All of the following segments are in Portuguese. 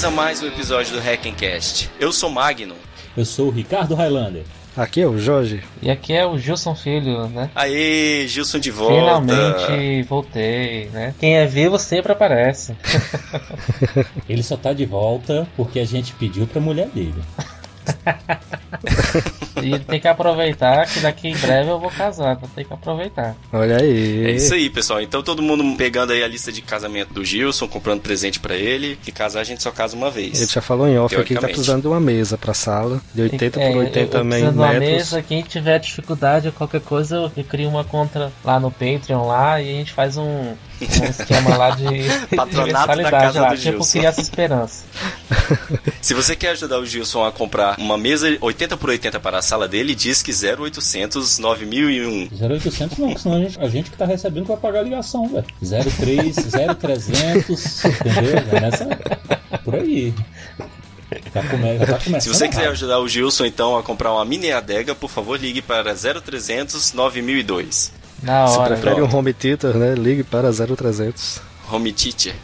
Bem-vindos a mais um episódio do Hackencast. Eu sou Magno. Eu sou o Ricardo Highlander. Aqui é o Jorge. E aqui é o Gilson Filho, né? Aê, Gilson de volta. Finalmente voltei, né? Quem é vivo sempre aparece. Ele só tá de volta porque a gente pediu pra mulher dele. e tem que aproveitar que daqui em breve eu vou casar, então tem que aproveitar. Olha aí. É isso aí, pessoal. Então todo mundo pegando aí a lista de casamento do Gilson, comprando presente para ele. Que casar a gente só casa uma vez. Ele já falou em off aqui que tá precisando de uma mesa pra sala, de 80 por 80 é, também metros. uma mesa, quem tiver dificuldade ou qualquer coisa, eu crio uma conta lá no Patreon lá e a gente faz um, um esquema lá de patronato da casa lá, do tipo Gilson. criança esperança. Se você quer ajudar o Gilson a comprar uma mesa 80 por 80 para a sala dele, diz que 0800 9001. 0800 não, senão a gente, a gente que tá recebendo vai pagar a ligação, velho. 03, 0300, entendeu? É nessa, por aí. Já come, tá Se você quiser ajudar o Gilson então a comprar uma mini adega, por favor ligue para 0300 9002. Na Se hora. prefere um home theater, né? Ligue para 0300. Home teacher.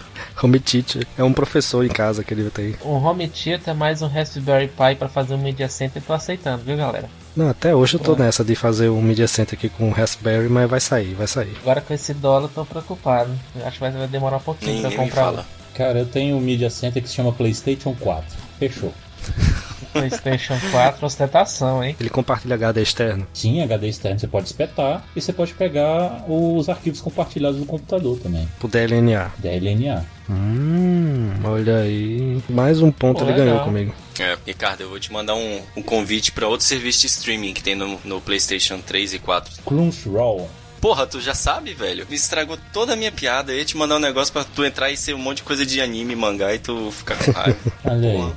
Home teacher. É um professor em casa que ele tem. Um home theater mais um Raspberry Pi pra fazer um Media Center, tô aceitando, viu galera? Não, até hoje eu tô nessa de fazer um Media Center aqui com o Raspberry, mas vai sair, vai sair. Agora com esse dólar eu tô preocupado. Acho que vai demorar um pouquinho Ninguém pra comprar. fala. Cara, eu tenho um Media Center que se chama PlayStation 4. Fechou. PlayStation 4, ostentação, hein? Ele compartilha HD externo. Sim, HD externo você pode espetar e você pode pegar os arquivos compartilhados no computador também. Pro DLNA. DLNA. Hum, olha aí. Mais um ponto Pô, ele legal. ganhou comigo. É, Ricardo, eu vou te mandar um, um convite para outro serviço de streaming que tem no, no PlayStation 3 e 4. Crunchyroll. Porra, tu já sabe, velho? Me estragou toda a minha piada. Eu ia te mandar um negócio pra tu entrar e ser um monte de coisa de anime, mangá e tu ficar com raiva. Olha aí.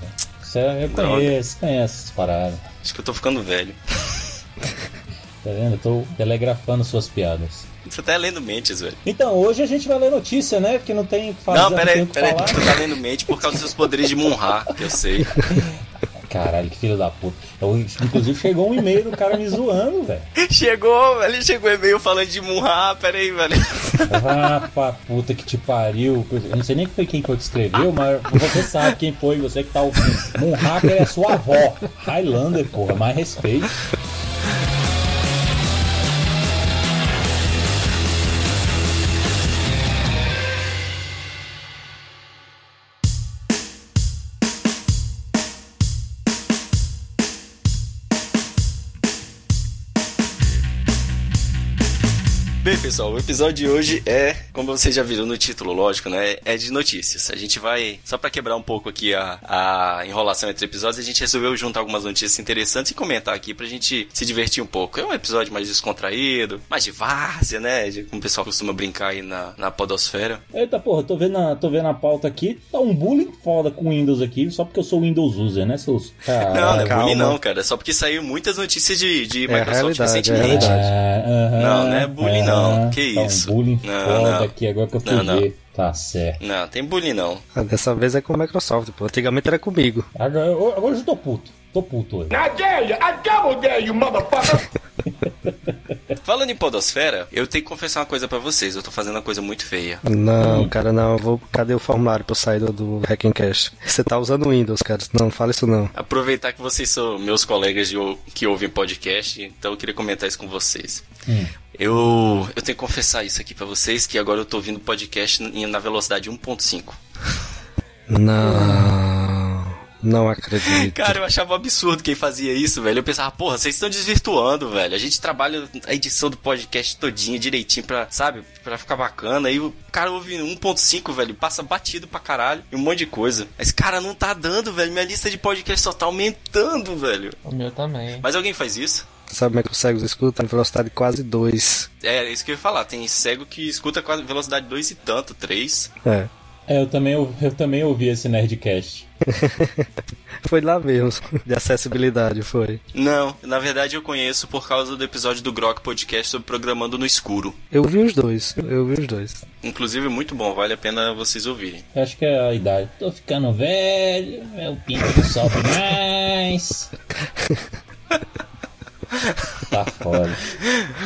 Você, eu Droga. conheço, conheço essas paradas. Acho que eu tô ficando velho. Tá vendo? Eu tô telegrafando suas piadas. Você tá lendo mentes, velho. Então, hoje a gente vai ler notícia, né? Porque não tem. Não, pera aí, tem o que pera aí. falar. Tu tá lendo mente por causa dos seus poderes de Munra, que eu sei. Caralho, que filho da puta. Eu, inclusive chegou um e-mail do cara me zoando, velho. Chegou, velho. Chegou e-mail falando de Munra. Pera aí, velho. Ah, pra puta que te pariu. Eu não sei nem foi quem foi que escreveu, mas você sabe quem foi, você que tá ouvindo. Moonhacker é sua avó. Highlander, porra, mais respeito. Pessoal, o episódio de hoje é, como vocês já viram no título, lógico, né? É de notícias. A gente vai, só pra quebrar um pouco aqui a, a enrolação entre episódios, a gente resolveu juntar algumas notícias interessantes e comentar aqui pra gente se divertir um pouco. É um episódio mais descontraído, mais de várzea, né? De, como o pessoal costuma brincar aí na, na podosfera. Eita porra, tô vendo, a, tô vendo a pauta aqui. Tá um bullying foda com Windows aqui, só porque eu sou Windows user, né, seus. não, não é calma. bullying não, cara. É só porque saiu muitas notícias de, de É a Microsoft é a recentemente. realidade. Aham, Não, não é bullying, não. Que tá isso? Um bullying Não, foda não. aqui, agora que eu fui Não, não. ver. Tá certo. Não, tem bullying não. Ah, dessa vez é com a Microsoft, pô. Antigamente era comigo. Agora, eu- agora eu já tô puto. Tô puto hoje. I dare you! I double dare you, motherfucker! Falando em podosfera, eu tenho que confessar uma coisa pra vocês. Eu tô fazendo uma coisa muito feia. Não, cara, não. eu Vou... Cadê o formulário pra eu sair do, do Hackencast? Você tá usando Windows, cara. Não, fala isso não. Aproveitar que vocês são meus colegas de que ouvem podcast, então eu queria comentar isso com vocês. Hum. Eu, eu tenho que confessar isso aqui pra vocês, que agora eu tô ouvindo podcast na velocidade 1.5. Não. Não acredito. Cara, eu achava um absurdo quem fazia isso, velho. Eu pensava, porra, vocês estão desvirtuando, velho. A gente trabalha a edição do podcast todinha, direitinho, pra, sabe, pra ficar bacana. E o cara ouve 1.5, velho, passa batido pra caralho e um monte de coisa. Mas, cara, não tá dando, velho. Minha lista de podcast só tá aumentando, velho. O meu também. Mas alguém faz isso? Sabe como é que os cegos escutam? Velocidade quase 2. É, isso que eu ia falar. Tem cego que escuta com a velocidade 2 e tanto, 3. É. É, eu também, eu, eu também ouvi esse Nerdcast. Foi lá mesmo, de acessibilidade, foi. Não, na verdade eu conheço por causa do episódio do Grok Podcast sobre programando no escuro. Eu vi os dois, eu vi os dois. Inclusive, muito bom, vale a pena vocês ouvirem. Eu acho que é a idade. Tô ficando velho, meu pinto sobe mais. Tá foda.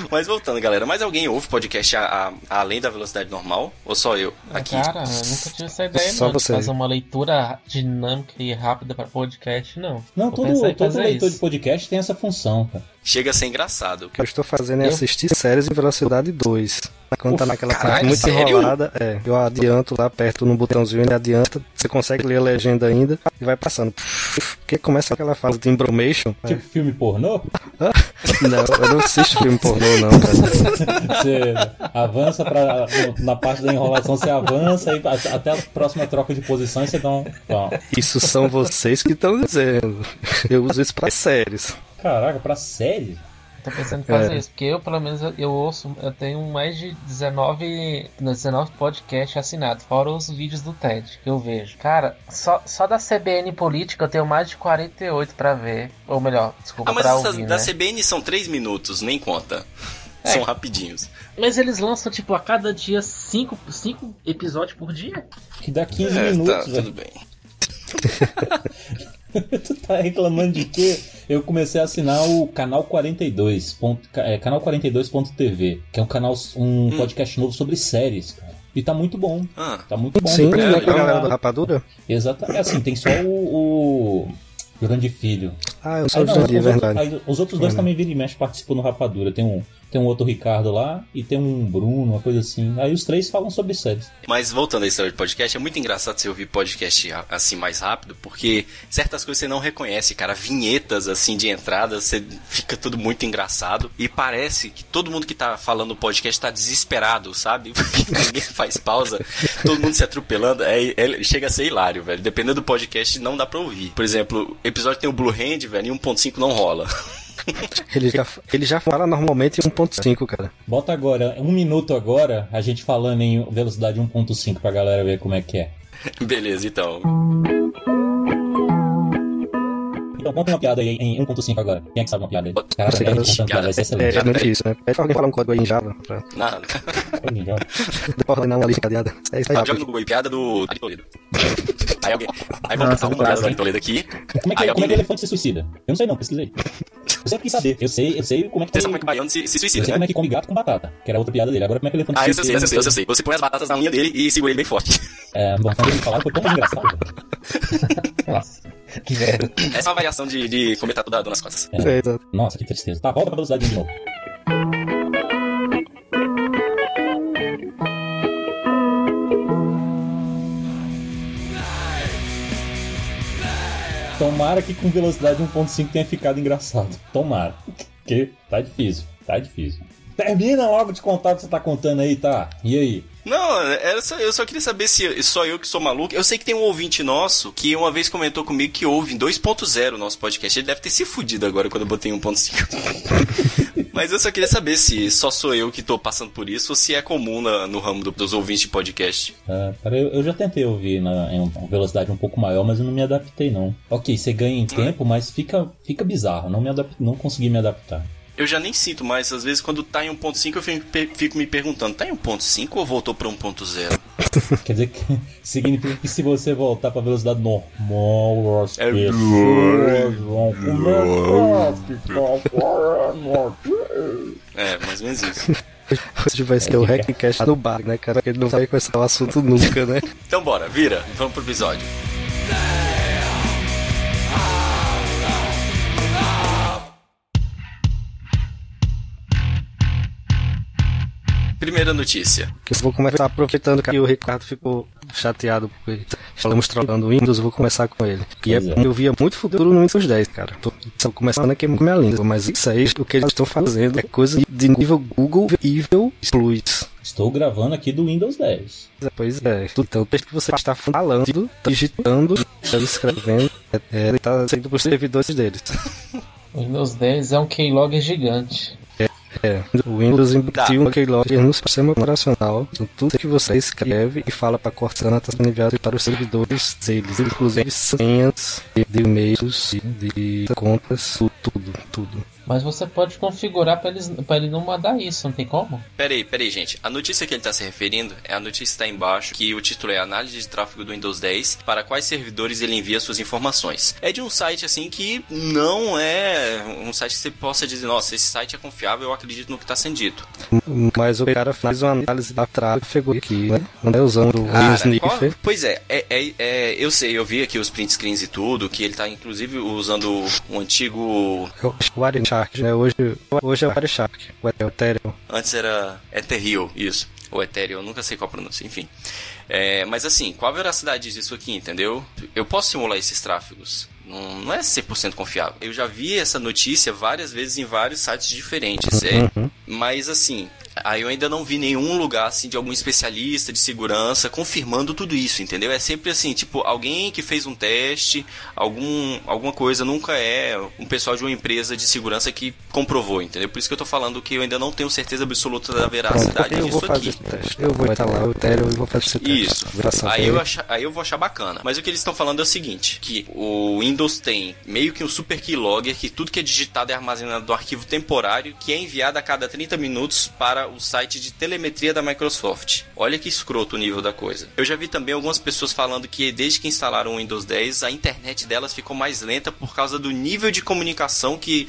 Mas voltando, galera, mais alguém ouve podcast a- a- além da velocidade normal? Ou só eu? Aqui. Cara, eu nunca tive essa ideia, Só não. De você. fazer uma leitura dinâmica e rápida pra podcast, não. Não, Vou todo, todo leitor isso. de podcast tem essa função, cara. Chega a ser engraçado. O que eu estou fazendo é Eu? assistir séries em velocidade 2. Quando tá naquela caralho, parte muito sério? enrolada, é, eu adianto lá, aperto no botãozinho, ele adianta, você consegue ler a legenda ainda e vai passando. Porque começa aquela fase de embromation. é. Tipo filme pornô, Não, eu não assisto filme pornô, não, cara. você avança pra, na parte da enrolação, você avança e até a próxima troca de posição e você dá um. Ó, Isso são vocês que estão dizendo. Eu uso isso pra séries. Caraca, pra série? Tô pensando em fazer É. isso, porque eu, pelo menos, eu, eu ouço, eu tenho mais de 19, 19 podcasts assinados, fora os vídeos do TED que eu vejo. Cara, só, só da CBN Política eu tenho mais de 48 pra ver. Ou melhor, desculpa, Ah, mas pra ouvir, da né? CBN são 3 minutos, nem conta. É. São rapidinhos. Mas eles lançam, tipo, a cada dia 5 cinco episódios por dia? Que dá 15 É, minutos, tá, tudo bem. tu tá reclamando de quê? Eu comecei a assinar o canal 42. ponto- é, canal 42.tv, que é um canal, um Hum. podcast novo sobre séries, cara. E tá muito bom. Ah, Tá muito bom. Sim, Depois né, eu com a vou galera do Rapadura? Exatamente. Assim, tem só o, o Grande Filho. Ah, eu sou Aí, não, é os, outros, verdade. aí os outros dois Hum. também vira e mexe participam no Rapadura. Tem um, tem um outro Ricardo lá e tem um Bruno, uma coisa assim. Aí os três falam sobre séries. Mas voltando à história de podcast, é muito engraçado você ouvir podcast assim mais rápido, porque certas coisas você não reconhece, cara. Vinhetas assim de entrada, você fica tudo muito engraçado. E parece que todo mundo que tá falando podcast tá desesperado, sabe? Porque ninguém faz pausa, todo mundo se atropelando. É, é- chega a ser hilário, velho. Dependendo do podcast, não dá pra ouvir. Por exemplo, episódio tem o Blue Hand, velho, e 1.5 não rola. Ele já, ele já fala normalmente em 1.5, cara. Bota agora, um minuto agora, a gente falando em velocidade 1.5 pra galera ver como é que é. Beleza, então. Então conta uma piada aí em 1.5 agora. Quem é que sabe uma piada aí? Caraca, Você a gente quer- contando piada, vai ser É excelente. realmente isso, né? Pede pra alguém falar um código aí em Java pra Nada. depois ordenar uma lista cadeada. É isso aí, Ah, joga no Google aí, piada do Ari Toledo. Aí alguém. Aí vamos pensar uma piada do Ari Toledo aqui. Como é, Aí que, como é alguém- que elefante se suicida? Eu não sei não, pesquisei. Eu sempre quis saber. Eu sei, eu sei como é que Você sabe como é que o baiano se, se Eu suicida, sei né? como é que come gato com batata, que era outra piada dele. Agora como é que elefante Ah, eu sei, eu sei, eu sei. Você põe as batatas na unha dele e segura ele bem forte. É, bom, quando ele falava foi tão engraçado. Nossa, que merda. Essa é uma variação de, de comentar toda a dor nas costas. É, exato. Nossa, que tristeza. Tá, volta pra velocidade de novo. Tomara que com velocidade 1.5 tenha ficado engraçado. Tomara. Porque tá difícil, tá difícil. Termina logo de contar o que você tá contando aí, tá? E aí? Não, era só- eu só queria saber se só eu que sou maluco. Eu sei que tem um ouvinte nosso que uma vez comentou comigo que ouve em 2.0 o nosso podcast. Ele deve ter se fudido agora quando eu botei 1.5. Mas eu só queria saber se só sou eu que tô passando por isso ou se é comum na- no ramo do- dos ouvintes de podcast. Ah, cara, eu, eu já tentei ouvir na, em uma velocidade um pouco maior, mas eu não me adaptei não. Ok, você ganha em tempo, mas fica, fica bizarro. Não me adap- não consegui me adaptar. Eu já nem sinto mais, às vezes quando tá em 1.5 eu fico, me perguntando, tá em 1.5 ou voltou pra 1.0? Quer dizer que significa que se você voltar pra velocidade normal, as É pessoas vão começar a ficar mortas. É, mais ou menos isso. Hoje vai ser o Hackcast no bar, né, cara? Porque ele não vai começar o assunto nunca, né? Então bora, vira, vamos pro episódio. Primeira notícia. Que eu vou começar aproveitando que o Ricardo ficou chateado porque falamos trocando o Windows, eu vou começar com ele. E é, é. eu via muito futuro no Windows 10, cara. Tô só começando a queimar minha língua, mas isso aí, o que eles estão fazendo é coisa de nível Google Evil Plus. Estou gravando aqui do Windows 10. Pois é, então desde que você está falando, tá digitando, tá escrevendo, é, é, ele tá saindo pros servidores deles. O Windows 10 é um keylogger gigante. É, o Windows embutiu um keylogger no sistema operacional. Então, tudo que você escreve e fala para Cortana está sendo enviado para os servidores deles, inclusive senhas de, de e-mails, de, de contas, tudo, tudo. Mas você pode configurar pra ele não mandar isso, não tem como? Pera aí, pera aí, gente. A notícia que ele está se referindo é a notícia que está embaixo, que o título é Análise de tráfego do Windows 10, para quais servidores ele envia suas informações. É de um site, assim, que não é um site que você possa dizer, nossa, esse site é confiável, eu acredito no que está sendo dito. Mas o cara faz uma análise da tráfego aqui, né? Não é usando o Cara, sniffer. qual- pois é, é, é- é, eu sei, eu vi aqui os print screens e tudo, que ele tá inclusive usando um antigo. O Wireshark, né? Hoje, hoje é o Wireshark, o Ethereum. Antes era Ethereal, isso. Ou Ethereal, eu nunca sei qual pronúncia, enfim. É, mas assim, qual a veracidade disso aqui, entendeu? Eu posso simular esses tráfegos. Não, não é 100% confiável. Eu já vi essa notícia várias vezes em vários sites diferentes. É, mas assim, aí eu ainda não vi nenhum lugar assim de algum especialista de segurança confirmando tudo isso, entendeu? É sempre assim, tipo, alguém que fez um teste, algum, alguma coisa, nunca é um pessoal de uma empresa de segurança que comprovou, entendeu? Por isso que eu tô falando que eu ainda não tenho certeza absoluta da Pronto, veracidade eu vou disso fazer aqui. teste. Eu vou instalar o Ethereum e vou fazer esse teste. Isso. Graças a Aí eu, Deus. acha- aí eu vou achar bacana. Mas o que eles estão falando é o seguinte: que o Windows tem meio que um super keylogger, que tudo que é digitado é armazenado no arquivo temporário, que é enviado a cada 30 minutos para o site de telemetria da Microsoft. Olha que escroto o nível da coisa. Eu já vi também algumas pessoas falando que desde que instalaram o Windows 10, a internet delas ficou mais lenta por causa do nível de comunicação que.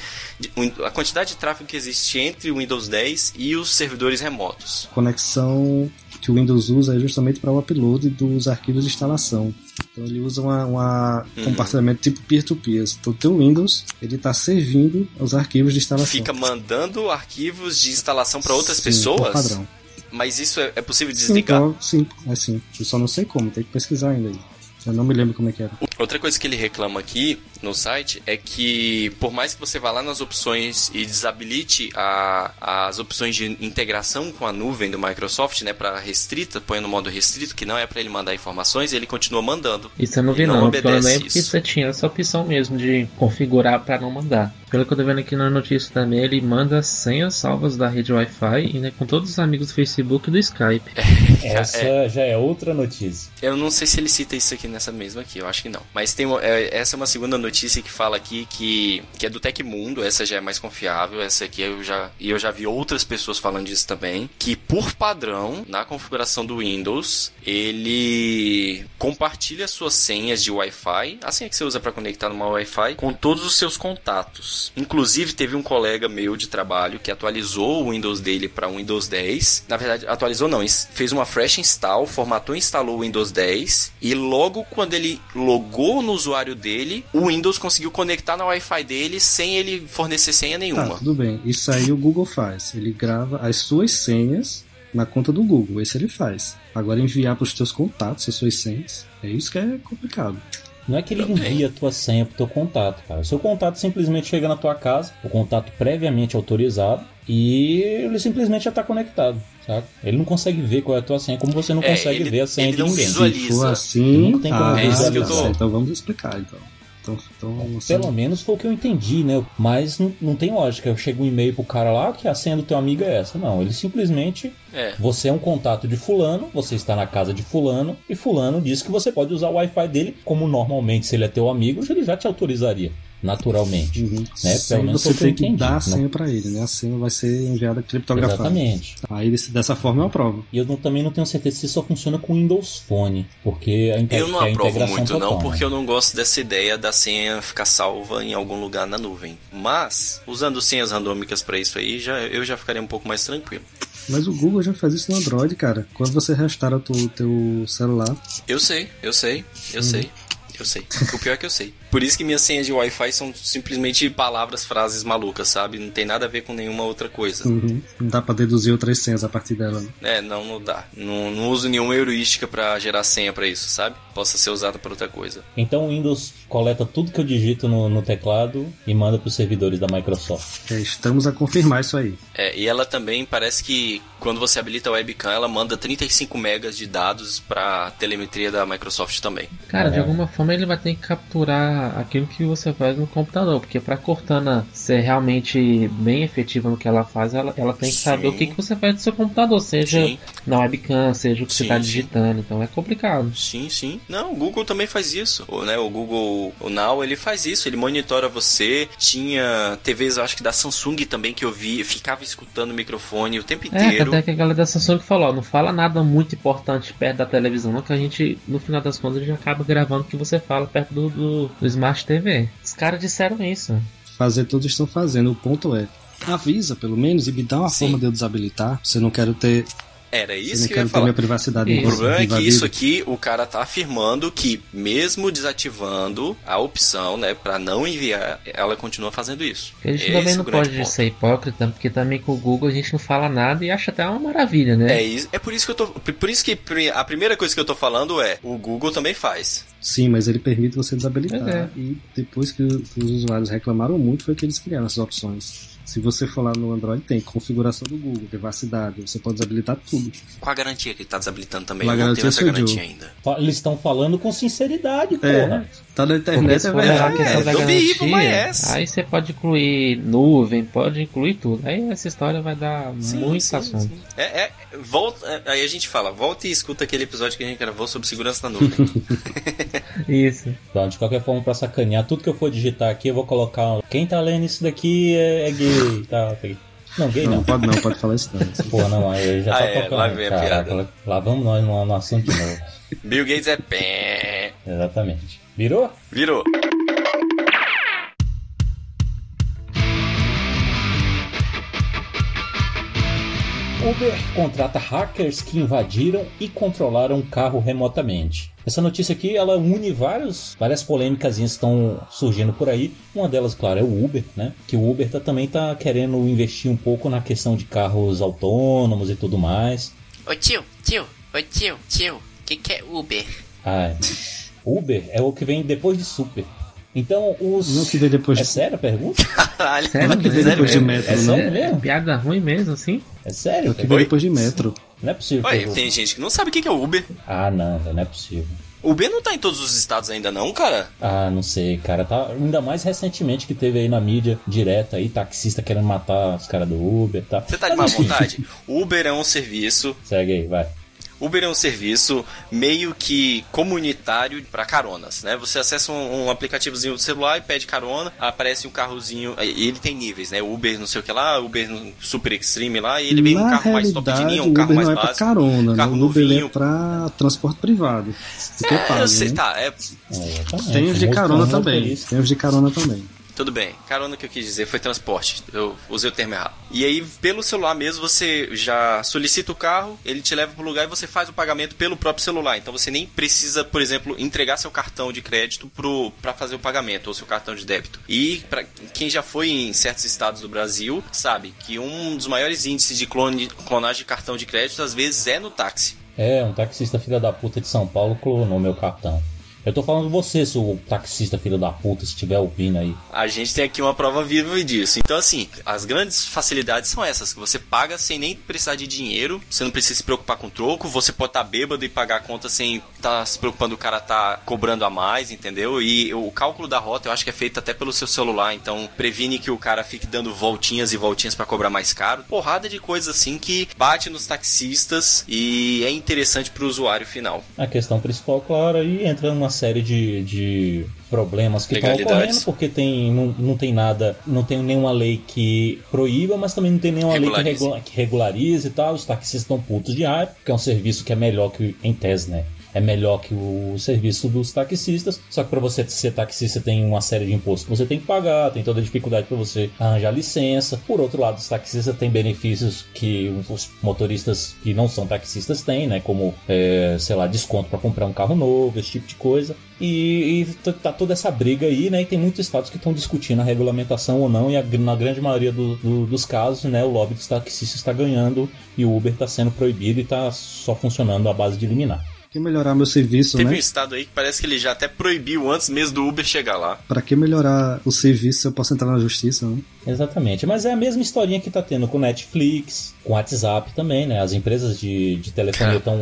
a quantidade de tráfego que existe entre o Windows 10 e os servidores remotos. conexão que o Windows usa é justamente para o upload dos arquivos de instalação. Então ele usa uma Uhum. compartilhamento tipo peer-to-peer. Então o teu Windows ele está servindo os arquivos de instalação. Fica mandando arquivos de instalação para outras Sim, pessoas? padrão. Mas isso é, é possível Sim, desligar? então, sim, é sim. Eu só não sei como, tem que pesquisar ainda aí. Eu não me lembro como é que era. Outra coisa que ele reclama aqui no site é que, por mais que você vá lá nas opções e desabilite a- as opções de integração com a nuvem do Microsoft, né, para restrita, põe no modo restrito, que não é para ele mandar informações, ele continua mandando. Isso eu não vi não não, obedece pelo menos porque isso. você tinha essa opção mesmo de configurar pra não mandar. Pelo que eu tô vendo aqui na notícia também, ele manda senhas salvas da rede Wi-Fi e né, com todos os amigos do Facebook e do Skype. Essa já é outra notícia. Eu não sei se ele cita isso aqui nessa mesma aqui, eu acho que não. Mas tem é, essa é uma segunda notícia que fala aqui que, que é do Tecmundo, essa já é mais confiável, essa aqui eu já e eu já vi outras pessoas falando disso também, que por padrão, na configuração do Windows, ele compartilha suas senhas de Wi-Fi, a senha que você usa para conectar numa Wi-Fi, com todos os seus contatos. Inclusive teve um colega meu de trabalho que atualizou o Windows dele para Windows 10. Na verdade, atualizou não, fez uma fresh install, formatou e instalou o Windows 10 e logo quando ele logou no usuário dele, o Windows conseguiu conectar na Wi-Fi dele sem ele fornecer senha Tá, nenhuma. tudo bem. Isso aí o Google faz. Ele grava as suas senhas na conta do Google. Esse ele faz. Agora enviar para os teus contatos as suas senhas, é isso que é complicado. Não é que ele envia a tua senha pro teu contato, cara. O seu contato simplesmente chega na tua casa, o contato previamente autorizado, e ele simplesmente já tá conectado, sabe? Ele não consegue ver qual é a tua senha, como você não É, consegue ele- ver a senha ele de não ninguém. visualiza. Se for assim, Não tem como ah, É isso que eu tô- então vamos explicar então. Então, então assim, Pelo menos foi o que eu entendi, né? Mas não, não tem lógica. Chega um e-mail pro cara lá que a senha do teu amigo é essa. Não, ele simplesmente. É. Você é um contato de Fulano, você está na casa de Fulano, e Fulano diz que você pode usar o Wi-Fi dele, como normalmente, se ele é teu amigo, ele já te autorizaria, naturalmente. Uhum. Né? Pelo menos você tem que dar a né? senha para ele, né? A senha vai ser enviada criptografada. Exatamente. Aí desse- dessa forma eu aprovo. E eu não- também não tenho certeza se isso só funciona com Windows Phone, porque a, Eu não é a aprovo integração muito total, não, né? porque eu não gosto dessa ideia da senha ficar salva em algum lugar na nuvem. Mas, usando senhas randômicas para isso aí, já, eu já ficaria um pouco mais tranquilo. Mas o Google já faz isso no Android, cara. Quando você restaura o teu, teu celular, Eu sei, eu sei, eu Uhum. sei, eu sei. O pior é que eu sei. Por isso que minhas senhas de Wi-Fi são simplesmente palavras, frases malucas, sabe? Não tem nada a ver com nenhuma outra coisa. uhum, não dá pra deduzir outras senhas a partir dela. né? É, não, não dá. Não, não uso nenhuma heurística pra gerar senha pra isso, sabe? Possa ser usada pra outra coisa. Então o Windows coleta tudo que eu digito no, no teclado e manda para os servidores da Microsoft. É, estamos a confirmar isso aí. É, e ela também parece que quando você habilita a webcam, ela manda 35 megas de dados pra telemetria da Microsoft também. Cara, de É. alguma forma ele vai ter que capturar aquilo que você faz no computador, porque pra Cortana ser realmente bem efetiva no que ela faz, ela, ela tem que Sim. saber o que, que você faz no seu computador, seja Sim. na webcam, seja o que você Sim, tá sim. digitando, então é complicado. Sim, sim. Não, o Google também faz isso. O, né, o Google o Now, ele faz isso. Ele monitora você. Tinha TVs, eu acho que da Samsung também, que eu vi. Ficava escutando o microfone o tempo É, inteiro. Até que a galera da Samsung falou, ó, não fala nada muito importante perto da televisão, não, que a gente, no final das contas, a gente acaba gravando o que você fala perto do, do, do Smart TV. Os caras disseram isso. Fazer todos estão fazendo. O ponto é, avisa pelo menos e me dá uma Sim. forma de eu desabilitar. Se eu não quero ter, Era isso que eu ia falar. minha privacidade Isso. O problema é que isso aqui, o cara tá afirmando que, mesmo desativando a opção, né, pra não enviar, ela continua fazendo isso. A gente Esse também é não pode ponto. ser hipócrita, porque também com o Google a gente não fala nada e acha até uma maravilha, né? É, isso, é por isso que eu tô. Por isso que a primeira coisa que eu tô falando é o Google também faz. Sim, mas ele permite você desabilitar. É. E depois que os usuários reclamaram muito, foi que eles criaram essas opções. Se você for lá no Android, tem configuração do Google, privacidade, você pode desabilitar tudo. Qual a garantia que ele tá desabilitando também? A Eu não garantia tenho essa garantia ainda. Eles estão falando com sinceridade, porra. tá na Porque internet, se é a verdade. é, da garantia, ass. aí você pode incluir nuvem, pode incluir tudo. Aí essa história vai dar muito assunto. É, é, volta, é, aí a gente fala, volta e escuta aquele episódio que a gente gravou sobre segurança na nuvem. Isso. Então, de qualquer forma, pra sacanear, tudo que eu for digitar aqui, eu vou colocar. Quem tá lendo isso daqui é, é gay. Tá. Não, gay Não, não. pode não, pode falar isso não. Porra, não, aí já Ah, tá é, tocando. lá vem a Caraca, piada. lá, lá vamos nós no, no assunto de novo. Bill Gates é pé. Exatamente. Virou? Virou. Uber contrata hackers que invadiram e controlaram um carro remotamente. Essa notícia aqui, ela une vários, várias polêmicas que estão surgindo por aí. Uma delas, claro, é o Uber, né? Que o Uber tá, também tá querendo investir um pouco na questão de carros autônomos e tudo mais. Ô tio, tio, ô tio, tio, que que é Uber? Ah, Uber é o que vem depois de Super. Então, os... Não que vem depois É de... sério a pergunta? Caralho. Sério? que vem depois de metro, É né? sério É mesmo? piada ruim mesmo, assim? É sério? O que vem Oi? depois de metro. Não é possível. Eu- tem gente que não sabe o que que é Uber. Ah, não, não é possível. Uber não tá em todos os estados ainda não, cara. Ah, não sei, cara. Tá, ainda mais recentemente que teve aí na mídia direta aí, taxista querendo matar os caras do Uber, tá? Você tá de má vontade? Uber é um serviço Segue aí, vai. Uber é um serviço meio que comunitário para caronas, né? Você acessa um, um aplicativozinho do celular e pede carona, aparece um carrozinho, e ele tem níveis, né? Uber não sei o que lá, Uber Super Extreme lá, e ele vem um Na carro mais top de linha, um carro Uber mais não é pra básico. carona, né? carro Uber ele novinho. é pra transporte privado. É, É, pago, eu sei, né? tá, é, É. Tem os de Um carona também. Tem os de carona também. Tudo bem, carona que eu quis dizer foi transporte. Eu usei o termo errado. E aí, pelo celular mesmo, você já solicita o carro, ele te leva pro lugar e você faz o pagamento pelo próprio celular. Então você nem precisa, por exemplo, entregar seu cartão de crédito pro, pra fazer o pagamento, ou seu cartão de débito. E pra quem já foi em certos estados do Brasil, sabe que um dos maiores índices de clone, clonagem de cartão de crédito, às vezes, é no táxi. É, um taxista filha da puta de São Paulo clonou meu cartão. Eu tô falando você, seu taxista filho da puta, se estiver ouvindo aí. A gente tem aqui uma prova viva disso. Então, assim, as grandes facilidades são essas: que você paga sem nem precisar de dinheiro, você não precisa se preocupar com troco, você pode estar bêbado e pagar a conta sem estar se preocupando o cara tá cobrando a mais, entendeu? E o cálculo da rota eu acho que é feito até pelo seu celular, então previne que o cara fique dando voltinhas e voltinhas para cobrar mais caro. Porrada de coisas assim que bate nos taxistas e é interessante pro usuário final. A questão principal, claro, aí entra uma série de, de problemas que estão ocorrendo, porque tem, não, não tem nada, não tem nenhuma lei que proíba, mas também não tem nenhuma lei que, Regularize. regula, que regularize e tal. Os taxistas estão putos de raiva, porque é um serviço que é melhor que, em tese, né? É melhor que o serviço dos taxistas, só que para você ser taxista tem uma série de impostos que você tem que pagar, tem toda a dificuldade para você arranjar licença. Por outro lado, os taxistas têm benefícios que os motoristas que não são taxistas têm, né? Como, é, sei lá, desconto para comprar um carro novo, esse tipo de coisa. E, e tá toda essa briga aí, né? E tem muitos estados que estão discutindo a regulamentação ou não, e a na grande maioria do- do- dos casos, né? O lobby dos taxistas está ganhando e o Uber está sendo proibido e está só funcionando à base de liminar. Que melhorar meu serviço, Teve um né? estado aí que parece que ele já até proibiu antes mesmo do Uber chegar lá. Pra que melhorar o serviço se eu posso entrar na justiça, né? Exatamente, mas é a mesma historinha que tá tendo com Netflix, com WhatsApp também, né? As empresas de, de telefonia estão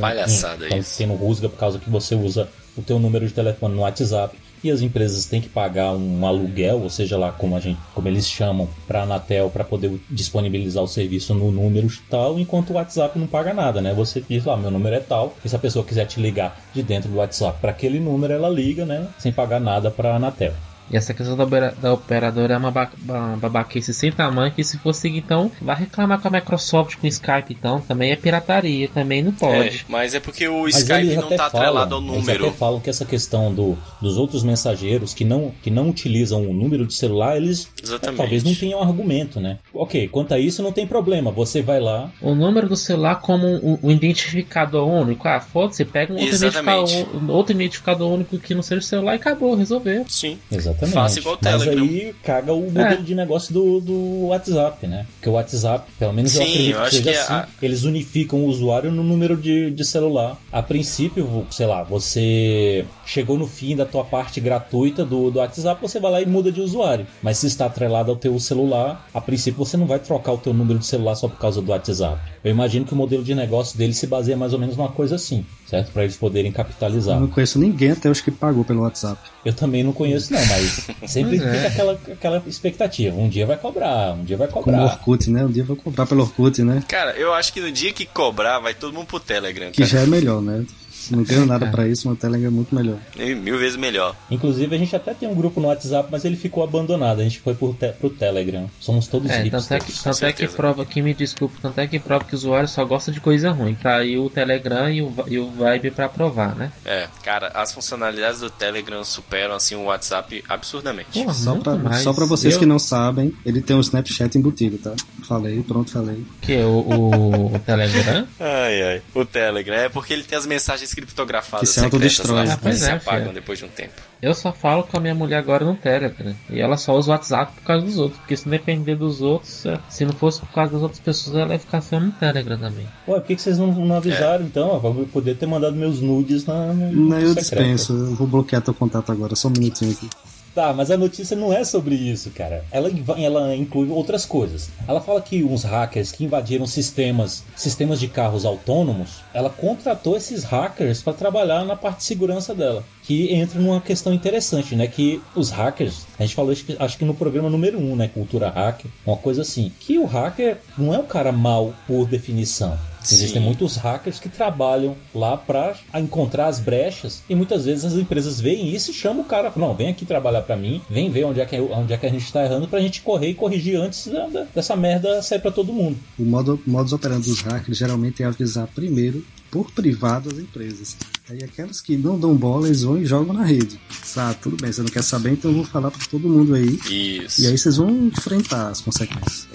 tendo rusga por causa que você usa o teu número de telefone no WhatsApp. E as empresas têm que pagar um aluguel, ou seja lá como, a gente, como eles chamam, para a Anatel para poder disponibilizar o serviço no número tal, enquanto o WhatsApp não paga nada, né? Você diz lá, meu número é tal, e se a pessoa quiser te ligar de dentro do WhatsApp para aquele número, ela liga, né? Sem pagar nada para a Anatel. E essa questão da, da operadora é uma, ba uma babaquice sem tamanho que se for seguir então, vai reclamar com a Microsoft, com o Skype então, também é pirataria, também não pode. É, mas é porque o Mas Skype eles não tá falam, atrelado ao Eles número. até falam que essa questão do, dos outros mensageiros que não, que não utilizam o número de celular, eles Exatamente. talvez não tenham argumento, né? Ok, quanto a isso não tem problema. Você vai lá, O número do celular como um, um identificador único. Ah, foda-se, pega um outro identificador, um outro identificador único que não seja o celular e acabou, resolveu. Sim. Exatamente. Faça igual o Mas Telegram. aí caga o modelo É. de negócio do, do WhatsApp, né? Porque o WhatsApp, pelo menos eu Sim, acredito eu que acho seja que assim, a- eles unificam o usuário no número de, de celular. A princípio, sei lá, você chegou no fim da tua parte gratuita do, do WhatsApp, você vai lá e muda de usuário. Mas se está atrelado ao teu celular, a princípio você não vai trocar o teu número de celular só por causa do WhatsApp. Eu imagino que o modelo de negócio deles se baseia mais ou menos numa coisa assim, certo? Para eles poderem capitalizar. Eu não conheço ninguém até hoje que pagou pelo WhatsApp. Eu também não conheço, não, mas sempre Pois é. fica aquela, aquela expectativa. Um dia vai cobrar, um dia vai Como o cobrar. Orkut, né? Um dia eu vou comprar pelo Orkut, né? Cara, eu acho que no dia que cobrar, vai todo mundo pro Telegram, Que cara. já é melhor, né? Não ganho nada pra isso, mas o Telegram é muito melhor. É Mil vezes melhor. Inclusive, a gente até tem um grupo no WhatsApp, mas ele ficou abandonado. A gente foi pro, te pro Telegram. Somos todos É, hipsters. tanto é, que, tanto é que prova, que me desculpe, tanto é que prova que o usuário só gosta de coisa ruim. Tá aí o Telegram e o, e o Vibe pra provar, né? É, cara, as funcionalidades do Telegram superam assim o WhatsApp absurdamente. Porra, Só pra, mais. só pra vocês Eu- que não sabem, ele tem um Snapchat embutido, tá? Falei, pronto, falei. Que é o, o, o Telegram? Ai, ai. O Telegram é porque ele tem as mensagens criptografadas Que se secretas autodestrói. lá, Ah, pois que se é, apagam filho. depois de um tempo. Eu só falo com a minha mulher agora no Telegram. E ela só usa o WhatsApp por causa dos outros. Porque se depender dos outros, é, se não fosse por causa das outras pessoas, ela ia ficar só no Telegram também. Ué, por que, que vocês não, não avisaram então? ó, Pra eu poder ter mandado meus nudes na. Não, eu secreto. dispenso, eu vou bloquear teu contato agora, só um minutinho aqui. Tá, mas a notícia não é sobre isso, cara. Ela, ela inclui outras coisas. Ela fala que uns hackers que invadiram sistemas, sistemas de carros autônomos, ela contratou esses hackers para trabalhar na parte de segurança dela. Que entra numa questão interessante, né? Que os hackers, a gente falou acho que, acho que no programa número 1, um, né? Cultura hacker, uma coisa assim. Que o hacker não é um cara mal por definição. Existem Sim. muitos hackers que trabalham lá para encontrar as brechas e muitas vezes as empresas veem isso e chamam o cara, não, vem aqui trabalhar para mim, vem ver onde é que, onde é que a gente está errando pra gente correr e corrigir antes da- da- dessa merda sair para todo mundo. O modo, modus operandi dos hackers geralmente é avisar primeiro por privado as empresas. Aí aquelas que não dão bola, eles vão e jogam na rede. Ah, tudo bem, você não quer saber, então eu vou falar pra todo mundo aí. Isso. E aí vocês vão enfrentar as consequências.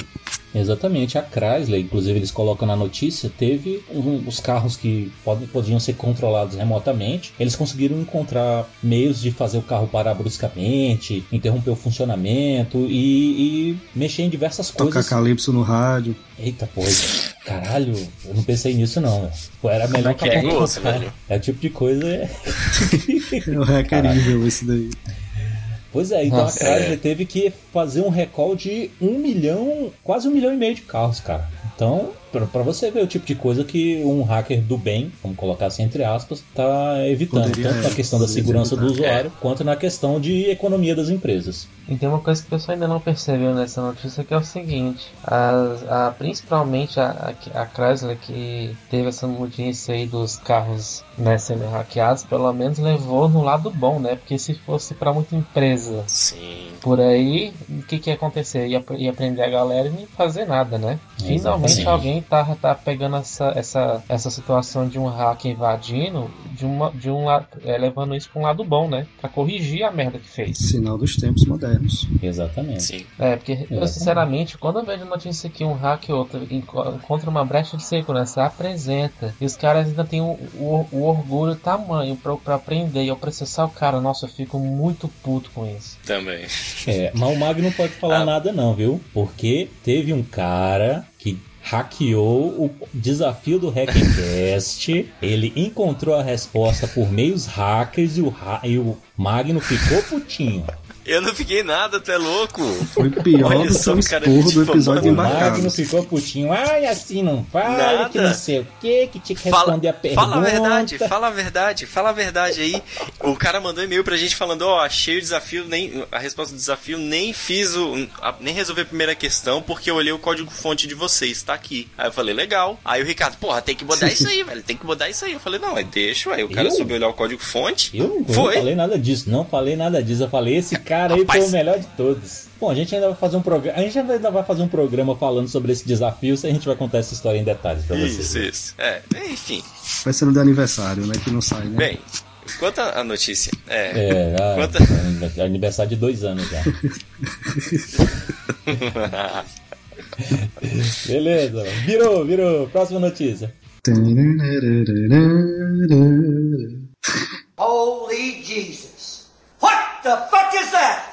Exatamente, a Chrysler, inclusive eles colocam na notícia, teve um- os carros que pod- podiam ser controlados remotamente. Eles conseguiram encontrar meios de fazer o carro parar bruscamente, interromper o funcionamento e, e mexer em diversas Tocar coisas. calypso no rádio. Eita, pô, caralho, eu não pensei nisso não. Pô, era melhor que é gosto, velho? É o tipo de coisa. é- É o hacker nível esse daí. Pois é, então Nossa, a Chrysler é. teve que fazer um recall de um milhão, quase um milhão e meio de carros, cara. Então, pra, pra você ver o tipo de coisa que um hacker do bem, vamos colocar assim entre aspas, tá evitando. Poderia, tanto na é, questão da segurança do evitar. usuário, quanto na questão de economia das empresas. E tem uma coisa que o pessoal ainda não percebeu nessa notícia que é o seguinte, as- a- principalmente a, a, a Chrysler que teve essa notícia aí dos carros né, sendo hackeados, pelo menos levou no lado bom, né? Porque se fosse para muita empresa Sim. por aí, o que que ia acontecer? Ia, ia prender a galera e não fazer nada, né? Finalmente Sim. alguém tá, tá pegando essa, essa, essa situação de um hacker invadindo, de uma, de um, é, levando isso para um lado bom, né? Pra corrigir a merda que fez. Sinal dos tempos modernos. Exatamente. Sim. É, porque eu Exatamente. sinceramente, quando eu vejo notícia que um hack ou outro enco- encontra uma brecha de segurança, apresenta, e os caras ainda têm o, o- o orgulho tamanho pra, pra aprender e eu processar o cara, nossa, eu fico muito puto com isso. Também. É, mas o Mag não pode falar Ah. nada não, viu? Porque teve um cara hackeou o desafio do Hackcast. ele encontrou a resposta por meios hackers e o, ha e o Magno ficou putinho. Eu não fiquei nada, tu é louco. Foi pior Olha do só que o cara esporro do episódio O embarcado. Magno ficou putinho. Ai, assim não fala, Nada. que não sei o que, que tinha que Fala, responder a pergunta. fala a verdade, fala a verdade, fala a verdade aí. O cara mandou e-mail pra gente falando, ó, achei o desafio, nem a resposta do desafio, nem fiz o. a- nem resolvi a primeira questão, porque eu olhei o código fonte de vocês, tá aqui. Aí eu falei, legal. Aí o Ricardo, porra, tem que mudar isso aí, velho. Tem que mudar isso aí. Eu falei, não, é deixa, aí o cara Eu? soube olhar o código fonte. Eu não falei nada disso, não falei nada disso. Eu falei, esse cara aí Rapaz. foi o melhor de todos. Bom, a gente ainda vai fazer um programa. A gente ainda vai fazer um programa falando sobre esse desafio, se a gente vai contar essa história em detalhes pra vocês. Isso, isso. É, enfim. Vai ser no de aniversário, né? Que não sai, né? Bem, quanto a notícia. É. É, ah, Quanta- é aniversário de dois anos já. Beleza, virou, virou. Próxima notícia. Holy Jesus. What the fuck is that?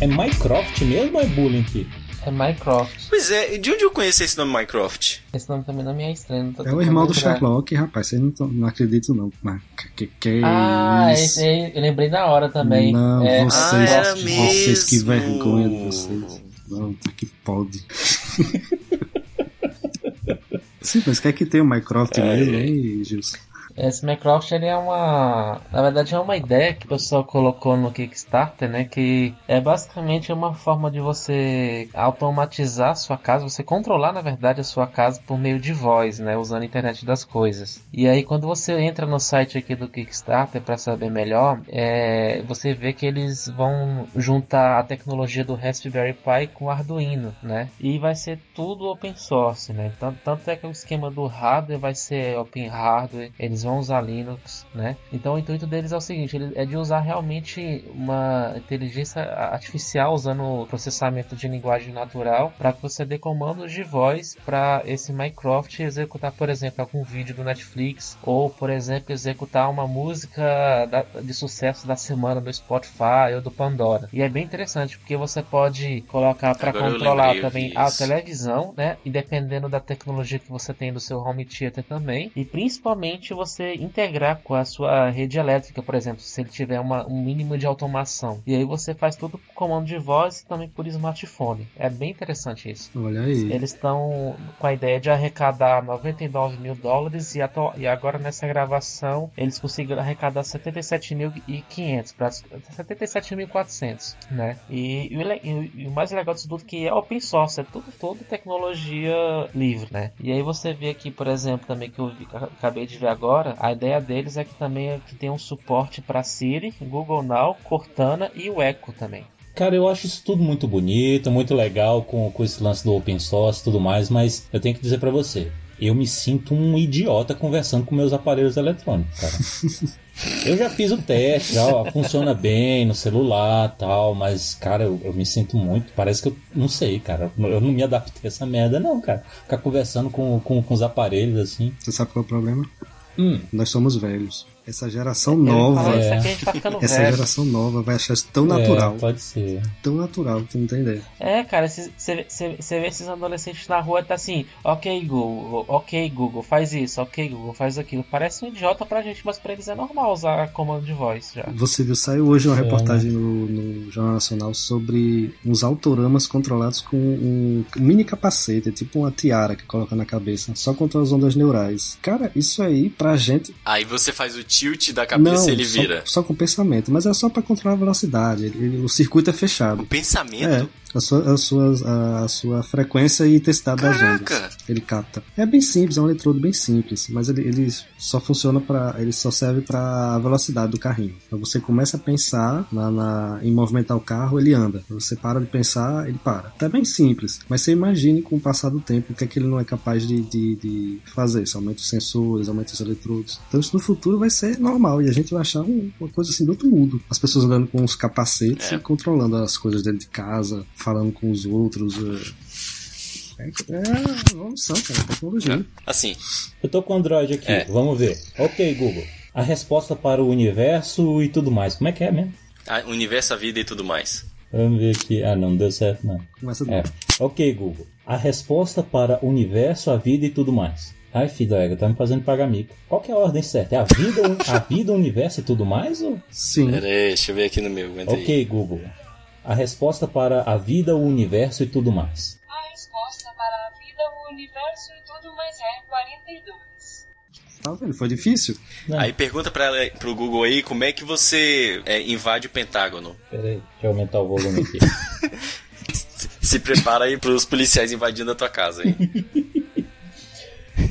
É Minecraft mesmo ou é Bullying aqui? É Minecraft. Pois é, de onde eu conheci esse nome Minecraft? Esse nome também não me é estranho. não tô É o irmão do. Sherlock, rapaz. Vocês não, tão- não acreditam, não. Mas que, que é Ah, isso? esse eu lembrei na hora também. Não, é, vocês, Ah, vocês, que mesmo. vergonha de vocês. Não, tá que pode. Sim, mas quer que tenha o Minecraft mesmo, hein, Gilson? Esse Minecraft ele é uma. Na verdade, é uma ideia que o pessoal colocou no Kickstarter, né? Que é basicamente uma forma de você automatizar a sua casa, você controlar, na verdade, a sua casa por meio de voz, né? Usando a internet das coisas. E aí, quando você entra no site aqui do Kickstarter para saber melhor, é, você vê que eles vão juntar a tecnologia do Raspberry Pi com o Arduino, né? E vai ser tudo open source, né? Tanto, é que o esquema do hardware vai ser open hardware, eles vão usar Linux, né? Então o intuito deles é o seguinte, ele é de usar realmente uma inteligência artificial usando processamento de linguagem natural para que você dê comandos de voz para esse Minecraft executar, por exemplo, algum vídeo do Netflix ou, por exemplo, executar uma música da- de sucesso da semana do Spotify ou do Pandora. E é bem interessante porque você pode colocar para controlar também a televisão, né? E dependendo da tecnologia que você tem do seu home theater também. E principalmente você integrar com a sua rede elétrica, por exemplo, se ele tiver uma- um mínimo de automação. E aí você faz tudo por comando de voz e também por smartphone. É bem interessante isso. Olha aí. Eles estão com a ideia de arrecadar 99 mil dólares e, e agora nessa gravação eles conseguiram arrecadar 77.500 para 77.400, né? E, e e o- e o mais legal disso tudo que é open source, é tudo, tudo tecnologia livre, né? E aí você vê aqui, por exemplo, também que eu vi- acabei de ver agora, a ideia deles é que também é que tem um suporte para Siri, Google Now, Cortana e o Echo também. Cara, eu acho isso tudo muito bonito, muito legal com, com esse lance do open source e tudo mais, mas eu tenho que dizer pra você, eu me sinto um idiota conversando com meus aparelhos eletrônicos, cara. eu já fiz o teste, já funciona bem no celular tal, mas, cara, eu, eu me sinto muito. Parece que eu não sei, cara. Eu não me adaptei a essa merda, não, cara. Ficar conversando com, com, com os aparelhos assim. Você sabe qual é o problema? Hum, Nós somos velhos. Essa geração nova, é. aqui, a gente tá ficando essa velho. geração nova vai achar isso tão natural. É, pode ser. Tão natural, tu não tem ideia. É, cara, você vê esses adolescentes na rua tá assim, ok Google, ok Google, faz isso, ok Google, faz aquilo. Parece um idiota pra gente, mas pra eles é normal usar comando de voz já. Você viu, saiu hoje uma É. reportagem no, no Jornal Nacional sobre uns autoramas controlados com um mini capacete, tipo uma tiara que coloca na cabeça, só controla as ondas neurais. Cara, isso aí pra gente. Aí você faz o tilt da cabeça e ele só, vira. só com pensamento, mas é só pra controlar a velocidade. ele- o circuito é O fechado. pensamento? É, a sua, a, sua, a, sua frequência e intensidade das ondas. Ele capta. É bem simples, é um eletrodo bem simples, mas ele, ele só funciona para, ele só serve para a velocidade do carrinho. Então você começa a pensar na, na- em movimentar o carro, ele anda. Você para de pensar, ele para. É bem simples, mas você imagine com o passar do tempo o que é que ele não é capaz de, de, de fazer. Você aumenta os sensores, aumenta os eletrodos. Então isso no futuro vai ser normal e a gente vai achar um- uma coisa assim do outro mundo. As pessoas andando com os capacetes É. e controlando as coisas dentro de casa, falando com os outros. eh, É, é evolução, cara, é tecnologia. Assim, Eu tô com o Android aqui, É. vamos ver. Ok, Google. A resposta para o universo e tudo mais. Como é que é mesmo? a- o universo, a vida e tudo mais. Vamos ver aqui. Ah, não deu certo, não. Começa É. Ok, Google. A resposta para o universo, a vida e tudo mais. Ai, filho da égua, tá me fazendo pagar mico. Qual que é a ordem certa? É a vida, o- a vida, o universo e tudo mais? Ou... Sim. Pera aí, deixa eu ver aqui no meu. aguenta aí. Ok, Google. A resposta para a vida, o universo e tudo mais. A resposta para a vida, o universo e tudo mais é 42. Tá vendo? Foi difícil? Aí pergunta pra ela, pro Google aí como é que você é, invade o Pentágono. Pera aí, deixa eu aumentar o volume aqui. Se, se prepara aí pros policiais invadindo a tua casa, hein?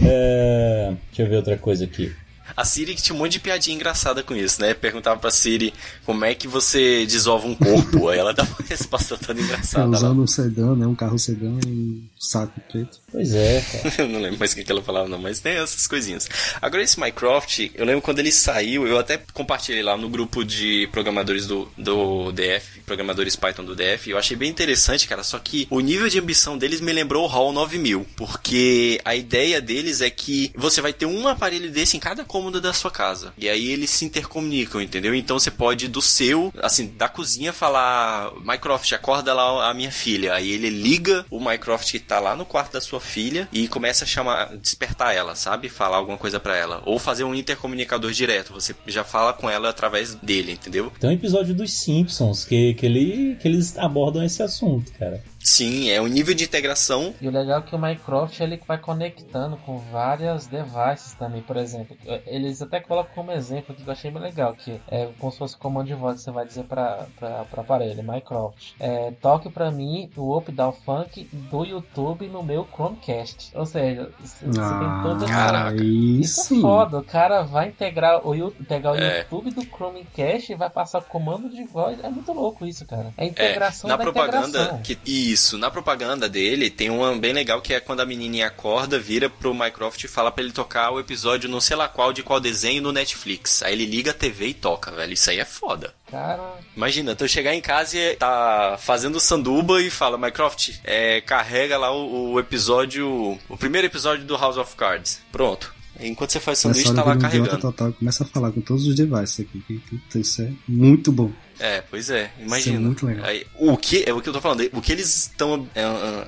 É, deixa eu ver outra coisa aqui. A Siri tinha um monte de piadinha engraçada com isso, né? Perguntava pra Siri como é que você desova um corpo. Aí ela dava uma resposta toda É, engraçada. lá. usando um sedã, né? Um carro sedã e saco preto. Pois é, cara. Eu não lembro mais o que ela falava, não, mas tem essas coisinhas. Agora, esse Minecraft, eu lembro quando ele saiu, eu até compartilhei lá no grupo de programadores do, do DF, programadores Python do DF, eu achei bem interessante, cara, só que o nível de ambição deles me lembrou o HAL 9000, porque a ideia deles é que você vai ter um aparelho desse em cada cômodo da sua casa, e aí eles se intercomunicam, entendeu? Então você pode do seu, assim, da cozinha falar, Minecraft, acorda lá a minha filha, aí ele liga o Minecraft que tá lá no quarto da sua filha e começa a chamar, despertar ela, sabe? Falar alguma coisa pra ela. Ou fazer um intercomunicador direto. Você já fala com ela através dele, entendeu? Tem um episódio dos Simpsons que, que, ele, que eles abordam esse assunto, cara. Sim, é um nível de integração. E o legal é que o Minecraft ele vai conectando com várias devices também, por exemplo. Eles até colocam como exemplo que eu achei bem legal, que é como se fosse comando de voz que você vai dizer para para aparelho, Minecraft. É, toque pra mim o Up Down Funk do YouTube no meu Chromecast. Ou seja, você você tem toda caraca. aí Isso é foda, o cara vai integrar o pegar o É. YouTube do Chromecast e vai passar comando de voz. É muito louco isso, cara. É a É, integração na da propaganda integração. que isso, na propaganda dele tem uma bem legal que é quando a menininha acorda, vira pro Minecraft e fala pra ele tocar o episódio não sei lá qual de qual desenho no Netflix. Aí ele liga a TV e toca, velho. Isso aí é foda. Cara, Imagina, tu chegar em casa e tá fazendo sanduba e fala, Minecraft, é, carrega lá o, o episódio, o primeiro episódio do House of Cards. Pronto. Enquanto você faz sanduíche, tá lá carregando. total começa a falar com todos os devices aqui. Isso é muito bom. É, pois é, Isso imagina. é muito legal. Aí, o que é o que eu tô falando, o que eles estão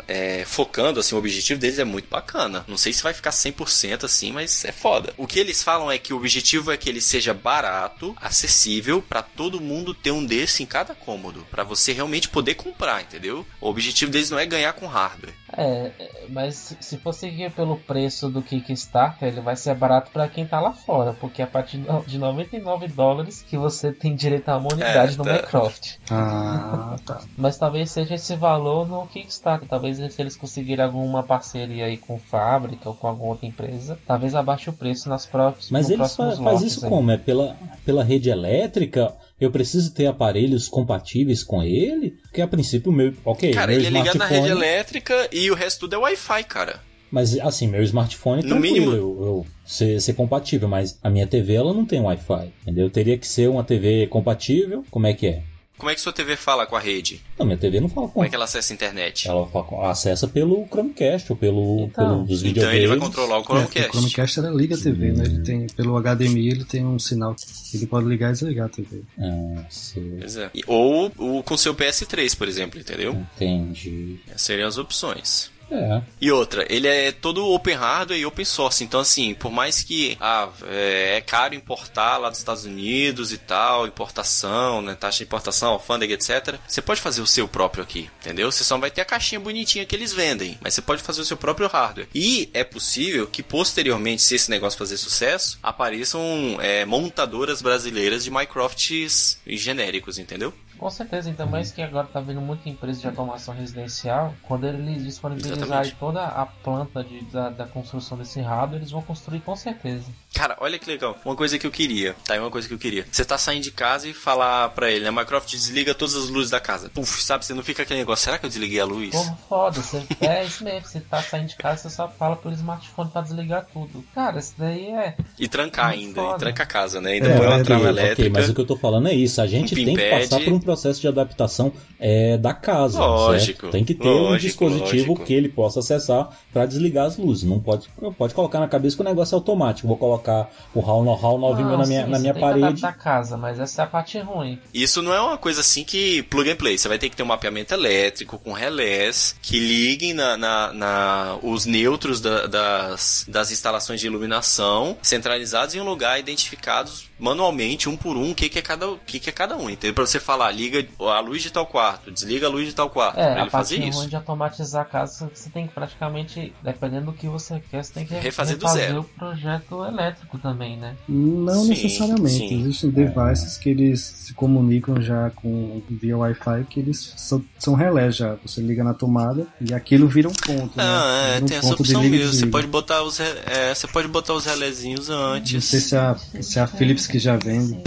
é, é, focando, assim, o objetivo deles é muito bacana. Não sei se vai ficar 100% assim, mas é foda. O que eles falam é que o objetivo é que ele seja barato, acessível pra todo mundo ter um desse em cada cômodo, Pra você realmente poder comprar, entendeu? O objetivo deles não é ganhar com hardware. é, é, mas se- for seguir pelo preço do Kickstarter, ele vai ser barato pra quem tá lá fora, porque a partir de 99 dólares que você tem direito a uma unidade No tá. Minecraft. Ah, tá. Mas talvez seja esse valor no Kickstarter. Talvez se eles conseguirem alguma parceria aí com fábrica ou com alguma outra empresa, talvez abaixe o preço nas próximas. Mas eles faz isso aí. como? É pela, pela rede elétrica? Eu preciso ter aparelhos compatíveis com ele? Porque a princípio o meu. Ok, Cara, meu ele é ligado na rede elétrica e o resto tudo é Wi-Fi, cara. Mas assim, meu smartphone No mínimo. eu, eu ser, ser compatível, mas a minha TV ela não tem Wi-Fi, entendeu? Teria que ser uma TV compatível. Como é que é? Como é que sua TV fala com a rede? Não, minha TV não fala com. Como é que ela acessa a internet? Ela acessa pelo Chromecast ou pelo, Então. pelo dos Então videogames. ele vai controlar o É, o Chromecast. Chromecast era liga a TV, né? Ele tem, pelo HDMI ele tem um sinal. Ele pode ligar e desligar a TV. Ah, sei. Pois é. Ou o, com seu PS3, por exemplo, entendeu? Entendi. Essas seriam as opções. É. E outra, ele é todo open hardware e open source. Então, assim, por mais que ah, é, é caro importar lá dos Estados Unidos e tal, importação, né, taxa de importação, alfândega, etc., você pode fazer o seu próprio aqui, entendeu? Você só vai ter a caixinha bonitinha que eles vendem, mas você pode fazer o seu próprio hardware. E é possível que posteriormente, se esse negócio fazer sucesso, apareçam é, montadoras brasileiras de Minecrafts genéricos, entendeu? Com certeza, ainda mais que agora tá vendo muita empresa de automação residencial. Quando eles disponibilizarem Exatamente. toda a planta de- da, da construção desse hardware, eles vão construir com certeza. Cara, olha que legal. Uma coisa que eu queria. Tá aí uma coisa que eu queria. Você tá saindo de casa e falar pra ele, né? Minecraft desliga todas as luzes da casa. Puf, sabe? Você não fica aquele negócio. Será que eu desliguei a luz? Porra, foda, você, é isso mesmo, você tá saindo de casa, você só fala pelo smartphone pra desligar tudo. Cara, isso daí é. E trancar ainda. foda. E tranca a casa, né? Ainda É, põe uma trava ok, elétrica. mas o que eu tô falando é isso. A gente Um tem que passar por um processo de adaptação é, da casa. Lógico, certo? Tem que ter um lógico, dispositivo lógico. que ele possa acessar para desligar as luzes. Não pode, pode colocar na cabeça que o negócio é automático. Vou colocar o HAL no HAL novinho Não, na minha, sim, na minha parede. adaptar a casa, mas essa é a parte ruim. Isso não é uma coisa assim que plug and play. Você vai ter que ter um mapeamento elétrico com relés que liguem na, na- na- os neutros da- das, das instalações de iluminação centralizados em um lugar identificados manualmente, um por um, o que, que é cada o que, que é cada um. Entendeu? Pra você falar, liga a luz de tal quarto, desliga a luz de tal quarto. É, pra a ele fazer parte isso. ruim de automatizar a casa, você tem que praticamente, dependendo do que você quer, você tem que Refazer do refazer zero. o projeto elétrico também, né? Não Sim, necessariamente. sim. Existem devices que eles se comunicam já com via Wi-Fi que eles são, são relés já. Você liga na tomada e aquilo vira um ponto. Ah, né? é, um tem essa ponto de opção mesmo. Você pode botar os, é, você pode botar os relézinhos Não antes. sei se é a, se é a Philips que já vende.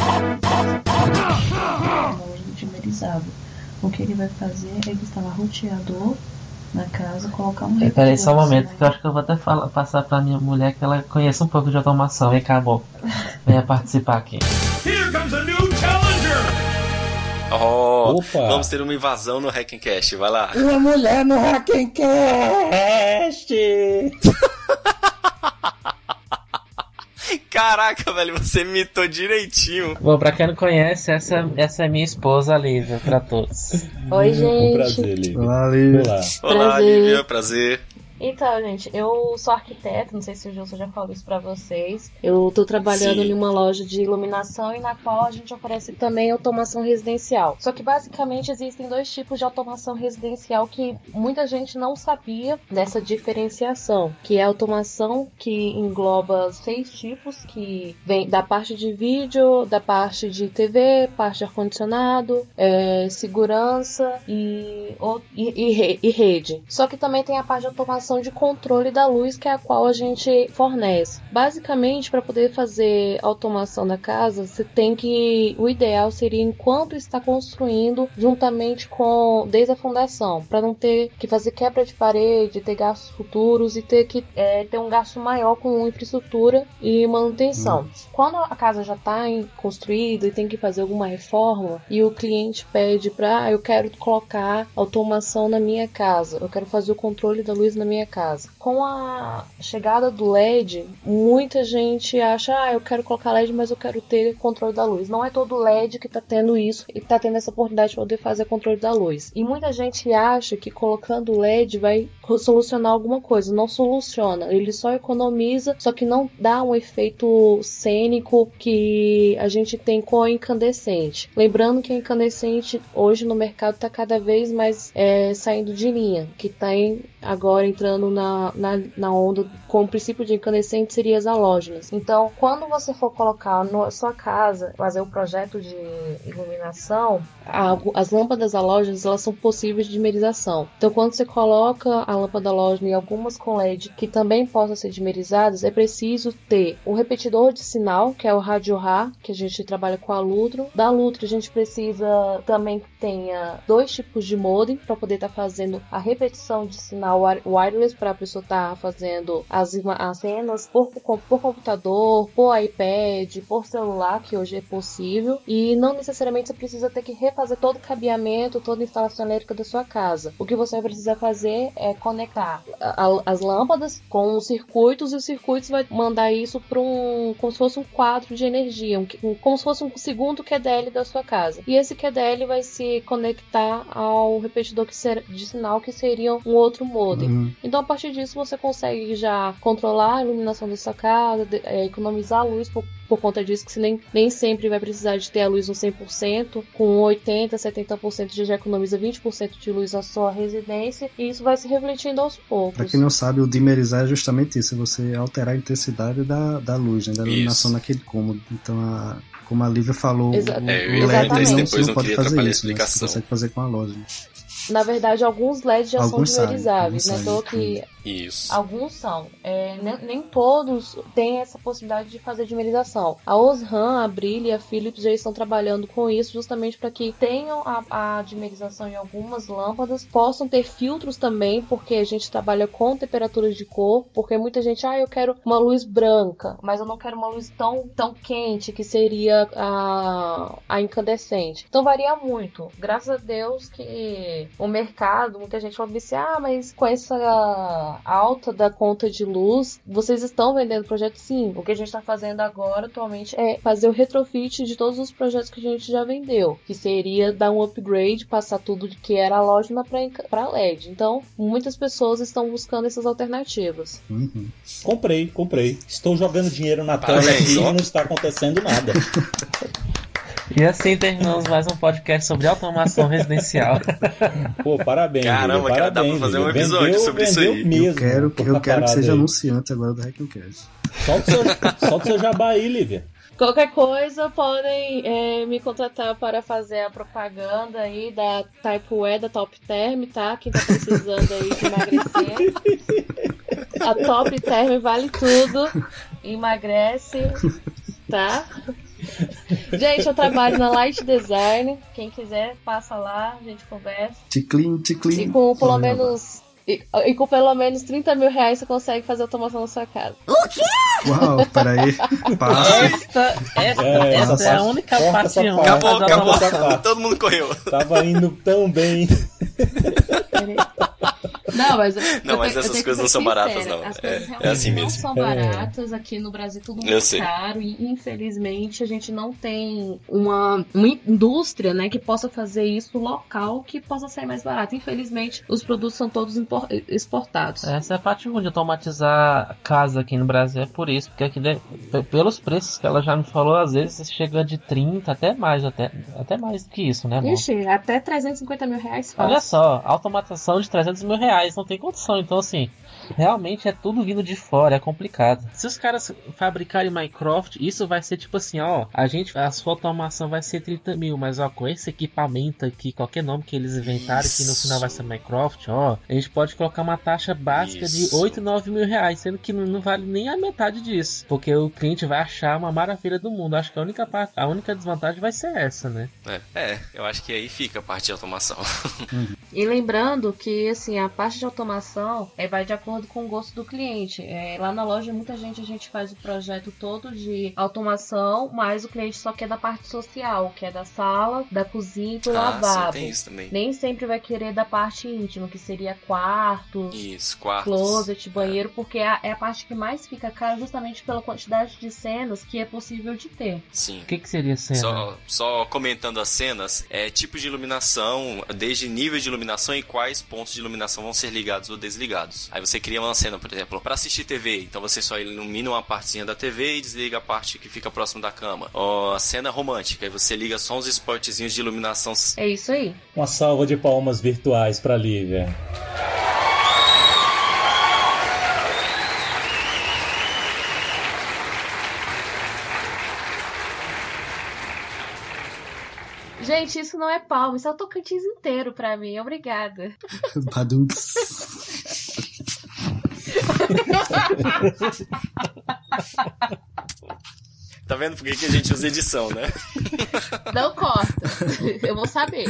O que ele vai fazer é instalar roteador na casa, colocar um Peraí, Peraí só um repetidor momento, que eu acho que eu vou até falar, passar pra minha mulher que ela conhece um pouco de automação. Vem cá, amor. Venha participar aqui. Here comes a new challenger! Oh, Opa! vamos ter uma invasão no Hackencast, vai lá. Uma mulher no Hackencast! Caraca, velho, você imitou direitinho. Bom, pra quem não conhece, essa, essa é minha esposa, Lívia, pra todos. Oi, Um gente. prazer, Lívia. Olá, Lívia. Olá. Olá, Prazer. Lívia, prazer. Então, gente, eu sou arquiteta, não sei se o Gilson já falou isso pra vocês. Eu tô trabalhando Sim. em uma loja de iluminação e na qual a gente oferece também automação residencial. Só que basicamente existem dois tipos de automação residencial que muita gente não sabia dessa diferenciação, que é a automação que engloba seis tipos, que vem da parte de vídeo, da parte de TV, parte de ar-condicionado, é, segurança e, e- e e rede. Só que também tem a parte de automação de controle da luz, que é a qual a gente fornece. Basicamente, para poder fazer automação da casa, você tem que. O ideal seria enquanto está construindo, juntamente com. desde a fundação, para não ter que fazer quebra de parede, ter gastos futuros e ter que é, ter um gasto maior com infraestrutura e manutenção. Quando a casa já está construída e tem que fazer alguma reforma e o cliente pede para ah, eu quero colocar automação na minha casa, eu quero fazer o controle da luz na minha casa. Com a chegada do LED, muita gente acha, ah, eu quero colocar LED, mas eu quero ter controle da luz. Não é todo LED que está tendo isso e está tendo essa oportunidade de poder fazer controle da luz. E muita gente acha que colocando LED vai solucionar alguma coisa. Não soluciona. Ele só economiza, só que não dá um efeito cênico que a gente tem com a incandescente. Lembrando que a incandescente hoje no mercado está cada vez mais é, saindo de linha, que está agora entrando na, na, na onda com o princípio de incandescente seria as halógenas. Então, quando você for colocar na sua casa, fazer o projeto de iluminação, as lâmpadas halógenas elas são possíveis de dimerização. Então, quando você coloca a lâmpada halógena e algumas com LED que também possam ser dimerizadas, é preciso ter o repetidor de sinal, que é o rádio RA, que a gente trabalha com a Lutro. Da Lutro, a gente precisa também que tenha dois tipos de modem para poder estar fazendo a repetição de sinal wi- wireless para a pessoa estar fazendo as, as cenas por, por, por computador, por iPad, por celular, que hoje é possível. E não necessariamente você precisa ter que refazer todo o cabeamento, toda a instalação elétrica da sua casa. O que você vai precisar fazer é conectar a- as lâmpadas com os circuitos e os circuitos vai mandar isso para um como se fosse um quadro de energia, um, um- como se fosse um segundo QDL da sua casa. E esse QDL vai se conectar ao repetidor que ser- de sinal que seria um outro modem. Uhum. Então, a partir disso, você consegue já controlar a iluminação da sua casa, de- é, economizar a luz por, por conta disso, que você nem, nem sempre vai precisar de ter a luz no 100%, com 80%, 70% você já economiza 20% de luz na sua residência, e isso vai se refletindo aos Pra poucos. quem não sabe, o dimerizar é justamente isso, é você alterar a intensidade da, da luz, né, da iluminação naquele cômodo. Então, a- como a Lívia falou, Exa- o, É, eu o LED isso não, depois, não pode queria fazer atrapalhar a isso, né? Você consegue fazer com a loja. Na verdade, alguns LEDs já Alguns são dimerizáveis, né? Então, que Isso. Alguns são. É, nem, nem todos têm essa possibilidade de fazer dimerização. A Osram, a Brilha e a Philips já estão trabalhando com isso justamente para que tenham a, a dimerização em algumas lâmpadas, possam ter filtros também, porque a gente trabalha com temperaturas de cor, porque muita gente, ah, eu quero uma luz branca, mas eu não quero uma luz tão, tão quente que seria a, a incandescente. Então varia muito. Graças a Deus que o mercado, muita gente fala assim, ah, mas com essa alta da conta de luz, vocês estão vendendo projeto? Sim. O que a gente está fazendo agora, atualmente, é fazer o retrofit de todos os projetos que a gente já vendeu, que seria dar um upgrade, passar tudo que era halógena para LED. Então, muitas pessoas estão buscando essas alternativas. Uhum. Comprei, comprei. Estou jogando dinheiro na tela aqui e não está acontecendo nada. E assim terminamos mais um podcast sobre automação residencial. Pô, parabéns. Caramba, Lívia, cara, dá pra fazer um episódio Vendeu- sobre isso vendeu aí. Mesmo, eu quero, por eu quero que seja aí. anunciante agora do Hackencast. Solta o seu, solta o seu jabá aí, Lívia. Qualquer coisa, podem é, me contratar para fazer a propaganda aí da Typeware, da Top Term, tá? Quem tá precisando aí de emagrecer. A Top Term vale tudo. Emagrece, tá? Gente, eu trabalho na Light Design. Quem quiser, passa lá, a gente conversa. Ticlin, ticlin. E com pelo menos. E, e com pelo menos 30 mil reais você consegue fazer automação na sua casa. Uau, peraí. Passa. Esta, esta, É, essa essa é a única parte. Acabou, acabou. Todo mundo correu. Tava indo tão bem. Não, mas, Não, mas tenho- essas coisas não são baratas, não. As É- coisas é realmente assim não mesmo. são É. baratas. Aqui no Brasil tudo Eu muito sei. caro e infelizmente a gente não tem uma, uma indústria, né, que possa fazer isso local que possa sair mais barato. Infelizmente, os produtos são todos exportados. Essa é a parte ruim de automatizar casa aqui no Brasil, é por isso, porque aqui, pelos preços que ela já me falou, às vezes chega de 30, até mais, até, até mais do que isso, né, amor? Ixi, até 350 mil reais fácil. Olha só, automatização de 300 mil reais, não tem condição. Então, assim, realmente é tudo vindo de fora, é complicado. Se os caras fabricarem Minecraft, isso vai ser tipo assim, ó, a gente, a sua automação vai ser 30 mil, mas ó, com esse equipamento aqui, qualquer nome que eles inventarem, que no Isso. final vai ser Minecraft, ó, a gente pode colocar uma taxa básica Isso. de 8, 9 mil reais, sendo que não, vale nem a metade disso, porque o cliente vai achar uma maravilha do mundo. Acho que a única parte, a única desvantagem vai ser essa, né? É, é, eu acho que aí fica a parte de automação. E lembrando que assim, a parte de automação é, vai de acordo com o gosto do cliente. É, lá na loja, muita gente a gente faz o projeto todo de automação, mas o cliente só quer da parte social, que é da sala, da cozinha e do Ah, lavabo. sim, tem isso também. Nem sempre vai querer da parte íntima, que seria quarto, Isso, quartos. closet, banheiro, porque é a- é a parte que mais fica cara justamente pela quantidade de cenas que é possível de ter. Sim. O que, que seria cena? Só, só comentando as cenas, é tipo de iluminação, desde nível de iluminação e quais pontos de iluminação vão ser ligados ou desligados. Aí você cria uma cena, por exemplo, para assistir TV, então você só ilumina uma partezinha da TV e desliga a parte que fica próximo da cama. Ó, a cena romântica, aí você liga só uns spotzinhos de iluminação. É isso aí. Uma salva de palmas virtuais pra Lívia. Gente, isso não é palma, isso é o Tocantins inteiro pra mim. Obrigada. Badunks. Tá vendo por que que a gente usa edição, né? Não corta. Eu vou saber.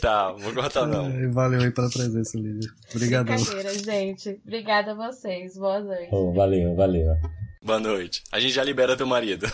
Tá, vou cortar não. Ai, Valeu aí pela presença, Lívia. Brincadeira, gente. Obrigada a vocês. Boa noite. Oh, valeu, valeu. Boa noite. A gente já libera teu marido.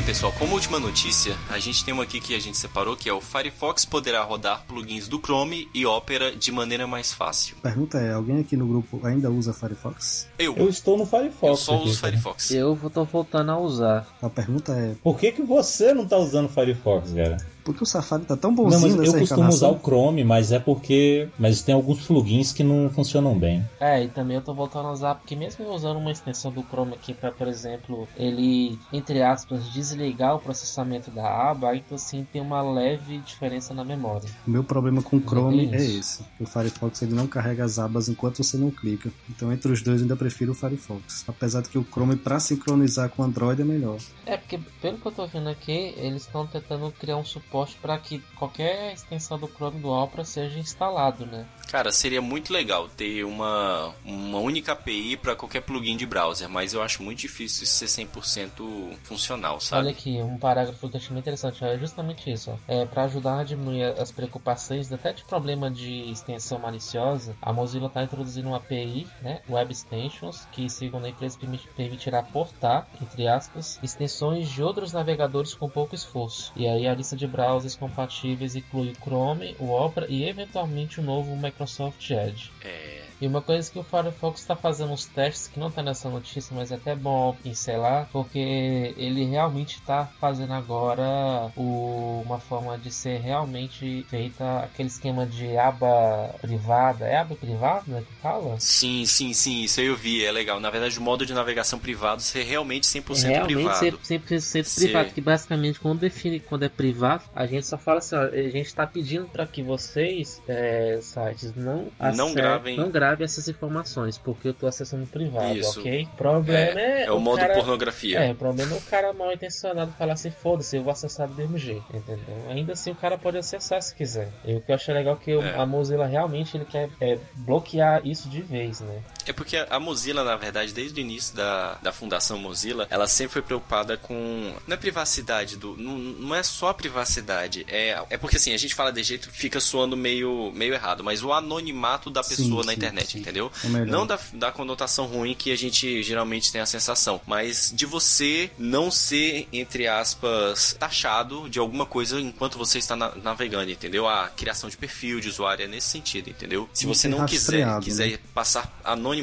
Bem, pessoal, como última notícia, a gente tem uma aqui que a gente separou, que é o Firefox poderá rodar plugins do Chrome e Opera de maneira mais fácil. Pergunta é, alguém aqui no grupo ainda usa Firefox? Eu, Eu estou no Firefox. eu só aqui, uso cara. Firefox. Eu tô voltando a usar. A pergunta é, Por que, que você não tá usando Firefox, cara? Por que o Safari tá tão Não, bonzinho mas eu costumo usar o Chrome, mas é porque. Mas tem alguns plugins que não funcionam bem. É, e também eu tô voltando a usar, porque mesmo eu usando uma extensão do Chrome aqui pra, por exemplo, ele, entre aspas, desligar o processamento da aba, então assim tem uma leve diferença na memória. O meu problema com o Chrome é isso. esse. O Firefox ele não carrega as abas enquanto você não clica. Então entre os dois eu ainda prefiro o Firefox. Apesar de que o Chrome pra sincronizar com o Android é melhor. É, porque pelo que eu tô vendo aqui, eles estão tentando criar um, su- suporte para que qualquer extensão do Chrome do Opera seja instalado, né? Cara, seria muito legal ter uma, uma única API para qualquer plugin de browser, mas eu acho muito difícil isso ser 100% funcional, sabe? Olha aqui, um parágrafo que eu achei muito interessante, é justamente isso. Ó. É, para ajudar a diminuir as preocupações até de problema de extensão maliciosa, a Mozilla está introduzindo uma API, né, Web Extensions, que segundo a empresa permitirá portar, entre aspas, extensões de outros navegadores com pouco esforço. E aí a lista de browsers compatíveis inclui o Chrome, o Opera e eventualmente o novo Microsoft Edge. É. E uma coisa que o Firefox está fazendo uns testes que não está nessa notícia, mas é até bom pincelar, porque ele realmente está fazendo agora o, uma forma de ser realmente feita aquele esquema de aba privada. É aba privada né, que fala? Sim, sim, sim, isso aí eu vi, é legal. Na verdade, o modo de navegação privado ser realmente 100% realmente privado. 100%, 100 privado, que basicamente quando define quando é privado, a gente só fala assim, ó, a gente está pedindo para que vocês, é, sites, não, não acessem- gravem não grave essas informações, porque eu tô acessando privado, Isso. ok? O problema é, É o modo cara, pornografia. É, o problema é o cara mal intencionado falar assim, foda-se, eu vou acessar do mesmo jeito, entendeu? Ainda assim o cara pode acessar se quiser. E o que eu achei legal é que o- É. a Mozilla realmente ele quer é, bloquear isso de vez, né? É porque a Mozilla, na verdade, desde o início da, da fundação Mozilla, ela sempre foi preocupada com. Não é privacidade do. Não, não é só a privacidade. É, é porque assim, a gente fala de jeito fica soando meio, meio errado, mas o anonimato da Sim, pessoa na sim, internet, sim. entendeu? É. Não da, da conotação ruim que a gente geralmente tem a sensação, mas de você não ser, entre aspas, taxado de alguma coisa enquanto você está na- navegando, entendeu? A criação de perfil de usuário é nesse sentido, entendeu? Se você ser não quiser, quiser né? passar anonimamente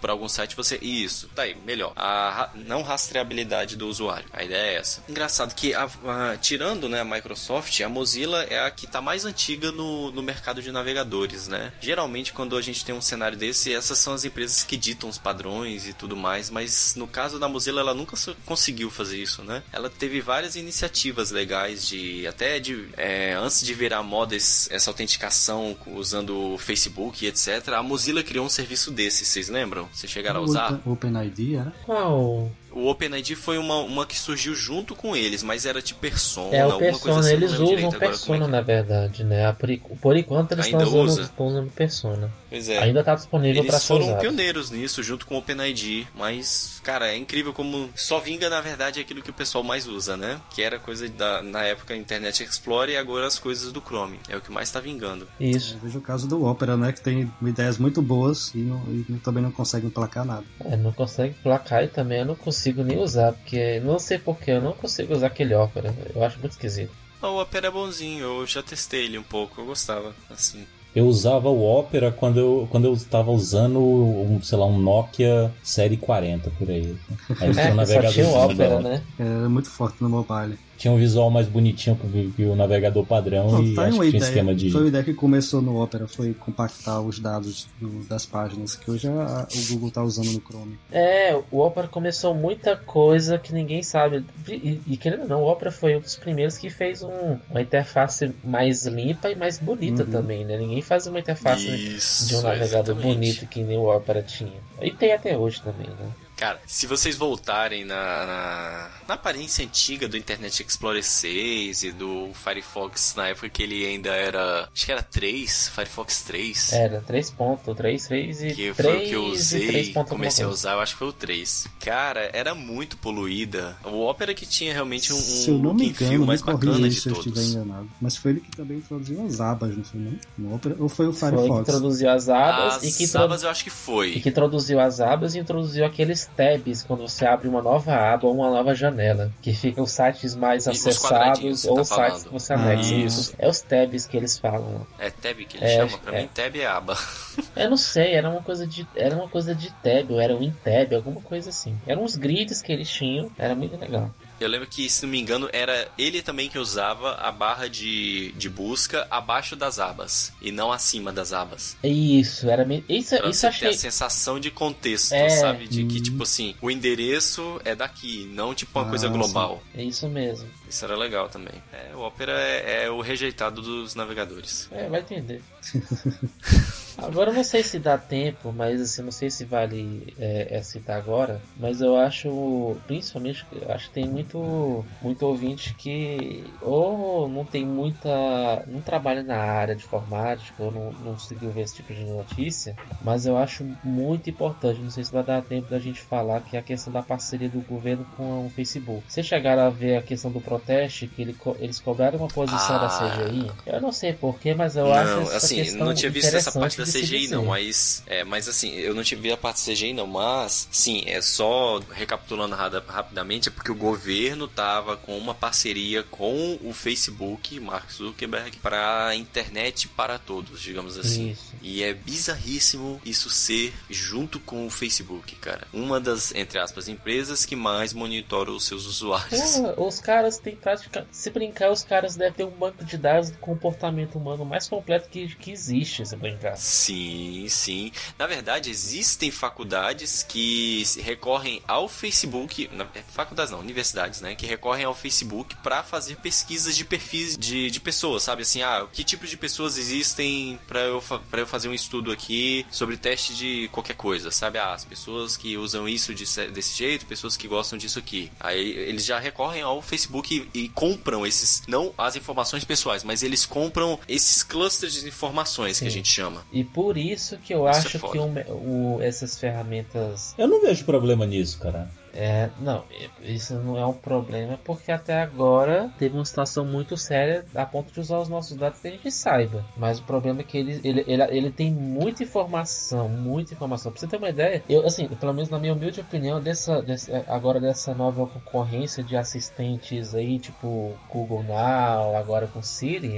para algum site, você. Isso, tá aí, melhor. A não rastreabilidade do usuário. A ideia é essa. Engraçado que, a- a- tirando né, a Microsoft, a Mozilla é a que tá mais antiga no, no mercado de navegadores, né? Geralmente, quando a gente tem um cenário desse, essas são as empresas que ditam os padrões e tudo mais, mas no caso da Mozilla, ela nunca conseguiu fazer isso, né? Ela teve várias iniciativas legais de. até de. é, antes de virar moda essa autenticação usando o Facebook e etc., a Mozilla criou um serviço desse, vocês lembram? Vocês chegaram a usar? Open, OpenID, era? Qual? O OpenID foi uma, uma que surgiu junto com eles, mas era de Persona, É o alguma coisa Persona, assim. eles usam direito agora Persona é na verdade, né? A Por, por enquanto eles estão Ainda usando, usa? estão usando Persona. que- Pois é. Ainda tá disponível para Eles ser foram usado. pioneiros nisso, junto com o OpenID, mas, cara, é incrível como só vinga, na verdade, aquilo que o pessoal mais usa, né? Que era coisa da, na época Internet Explorer e agora as coisas do Chrome. É o que mais tá vingando. Isso. Eu vejo o caso do Opera, né? Que tem ideias muito boas e, não- e também não consegue emplacar nada. É, não consegue placar e também eu não consigo nem usar, porque não sei porquê, eu não consigo usar aquele ópera. Eu acho muito esquisito. Ah, o Opera é bonzinho, eu já testei ele um pouco, eu gostava, assim. Eu usava o Opera quando eu, quando eu estava usando, um, sei lá, um Nokia Série 40 por aí. Aí tinha um É, só tinha o navegadorzinho ópera, né? É muito forte no mobile. Tinha um visual mais bonitinho que, que o navegador padrão Não, e tá aí acho uma que ideia. esquema de. Foi uma ideia que começou no Opera, foi compactar os dados do- das páginas, que hoje a- o Google tá usando no Chrome. É, o Opera começou muita coisa que ninguém sabe. E, e querendo ou não, o Opera foi um dos primeiros que fez um- uma interface mais limpa e mais bonita Uhum. também, né? Ninguém faz uma interface Isso, de um navegador exatamente. bonito que nem o Opera tinha. E tem até hoje também, né? Cara, se vocês voltarem na, na, na aparência antiga do Internet Explorer 6 e do Firefox na época que ele ainda era. Acho que era 3, Firefox 3. Era 3.3, 3 e Que 3 foi o que eu e usei, 3 ponto comecei a usar, eu acho que foi o 3. Cara, era muito poluída. O Opera que tinha realmente um, um se eu não look me engano, me mais bacana de se eu estiver todos. enganado. Mas foi ele que também introduziu as abas, não foi não? No Opera? Ou foi o Foi que Firefox? introduziu as abas As e que, introdu- abas eu acho que e foi. que introduziu as abas e introduziu aqueles tabs quando você abre uma nova aba ou uma nova janela. Que ficam os sites mais E acessados ou tá os sites falando. que você Ah, anexa. isso. É os tabs que eles falam. É tab que ele É, chama? Pra é. mim, tab é aba. Eu não sei, era uma coisa de. Era uma coisa de tab, ou era um tab, alguma coisa assim. Eram uns grids que eles tinham, era muito legal. Eu lembro que, se não me engano, era ele também que usava a barra de, de busca abaixo das abas e não acima das abas. Isso, era meio. Isso, Pra isso você eu ter achei. a sensação de contexto, É. sabe? De que, tipo assim, o endereço é daqui, não tipo uma Ah, coisa global. É isso mesmo. Isso era legal também. É, o Opera é, é o rejeitado dos navegadores. É, vai entender. Agora eu não sei se dá tempo, mas assim, não sei se vale é, é citar agora, mas eu acho, principalmente, eu acho que tem muito, muito ouvinte que ou não tem muita, não trabalha na área de informática, ou não, não conseguiu ver esse tipo de notícia, mas eu acho muito importante, não sei se vai dar tempo da gente falar, que é a questão da parceria do governo com o Facebook. Vocês chegaram a ver a questão do protesto, que ele, eles cobraram uma posição Ah. da CGI? Eu não sei porquê, mas eu não, acho essa assim, questão não tinha visto essa parte da CGI não, dizer. mas é, mas assim, eu não tive a parte CGI não, mas sim, é só recapitulando rapidamente, é porque o governo tava com uma parceria com o Facebook, Mark Zuckerberg, para internet para todos, digamos assim. Isso. E é bizarríssimo isso ser junto com o Facebook, cara. Uma das, entre aspas, empresas que mais monitora os seus usuários. Porra, os caras têm prática. Se brincar, os caras devem ter um banco de dados do comportamento humano mais completo que, que existe, se brincar. Sim, sim. Na verdade, existem faculdades que recorrem ao Facebook, na- é, faculdades não, universidades, né, que recorrem ao Facebook para fazer pesquisas de perfis de, de pessoas, sabe assim, ah, que tipo de pessoas existem para eu pra eu fazer um estudo aqui sobre teste de qualquer coisa, sabe? Ah, as pessoas que usam isso de desse jeito, pessoas que gostam disso aqui. Aí eles já recorrem ao Facebook e, e compram esses, não as informações pessoais, mas eles compram esses clusters de informações que a Sim. gente chama. E por isso que eu Isso acho foda. que o o- essas ferramentas. Eu não vejo problema nisso, cara. É, não, isso não é um problema porque até agora teve uma situação muito séria a ponto de usar os nossos dados que a gente saiba. Mas o problema é que ele, ele, ele, ele tem muita informação, muita informação. Pra você ter uma ideia, eu, assim, pelo menos na minha humilde opinião, dessa, dessa- agora dessa nova concorrência de assistentes aí, tipo Google Now, agora com Siri,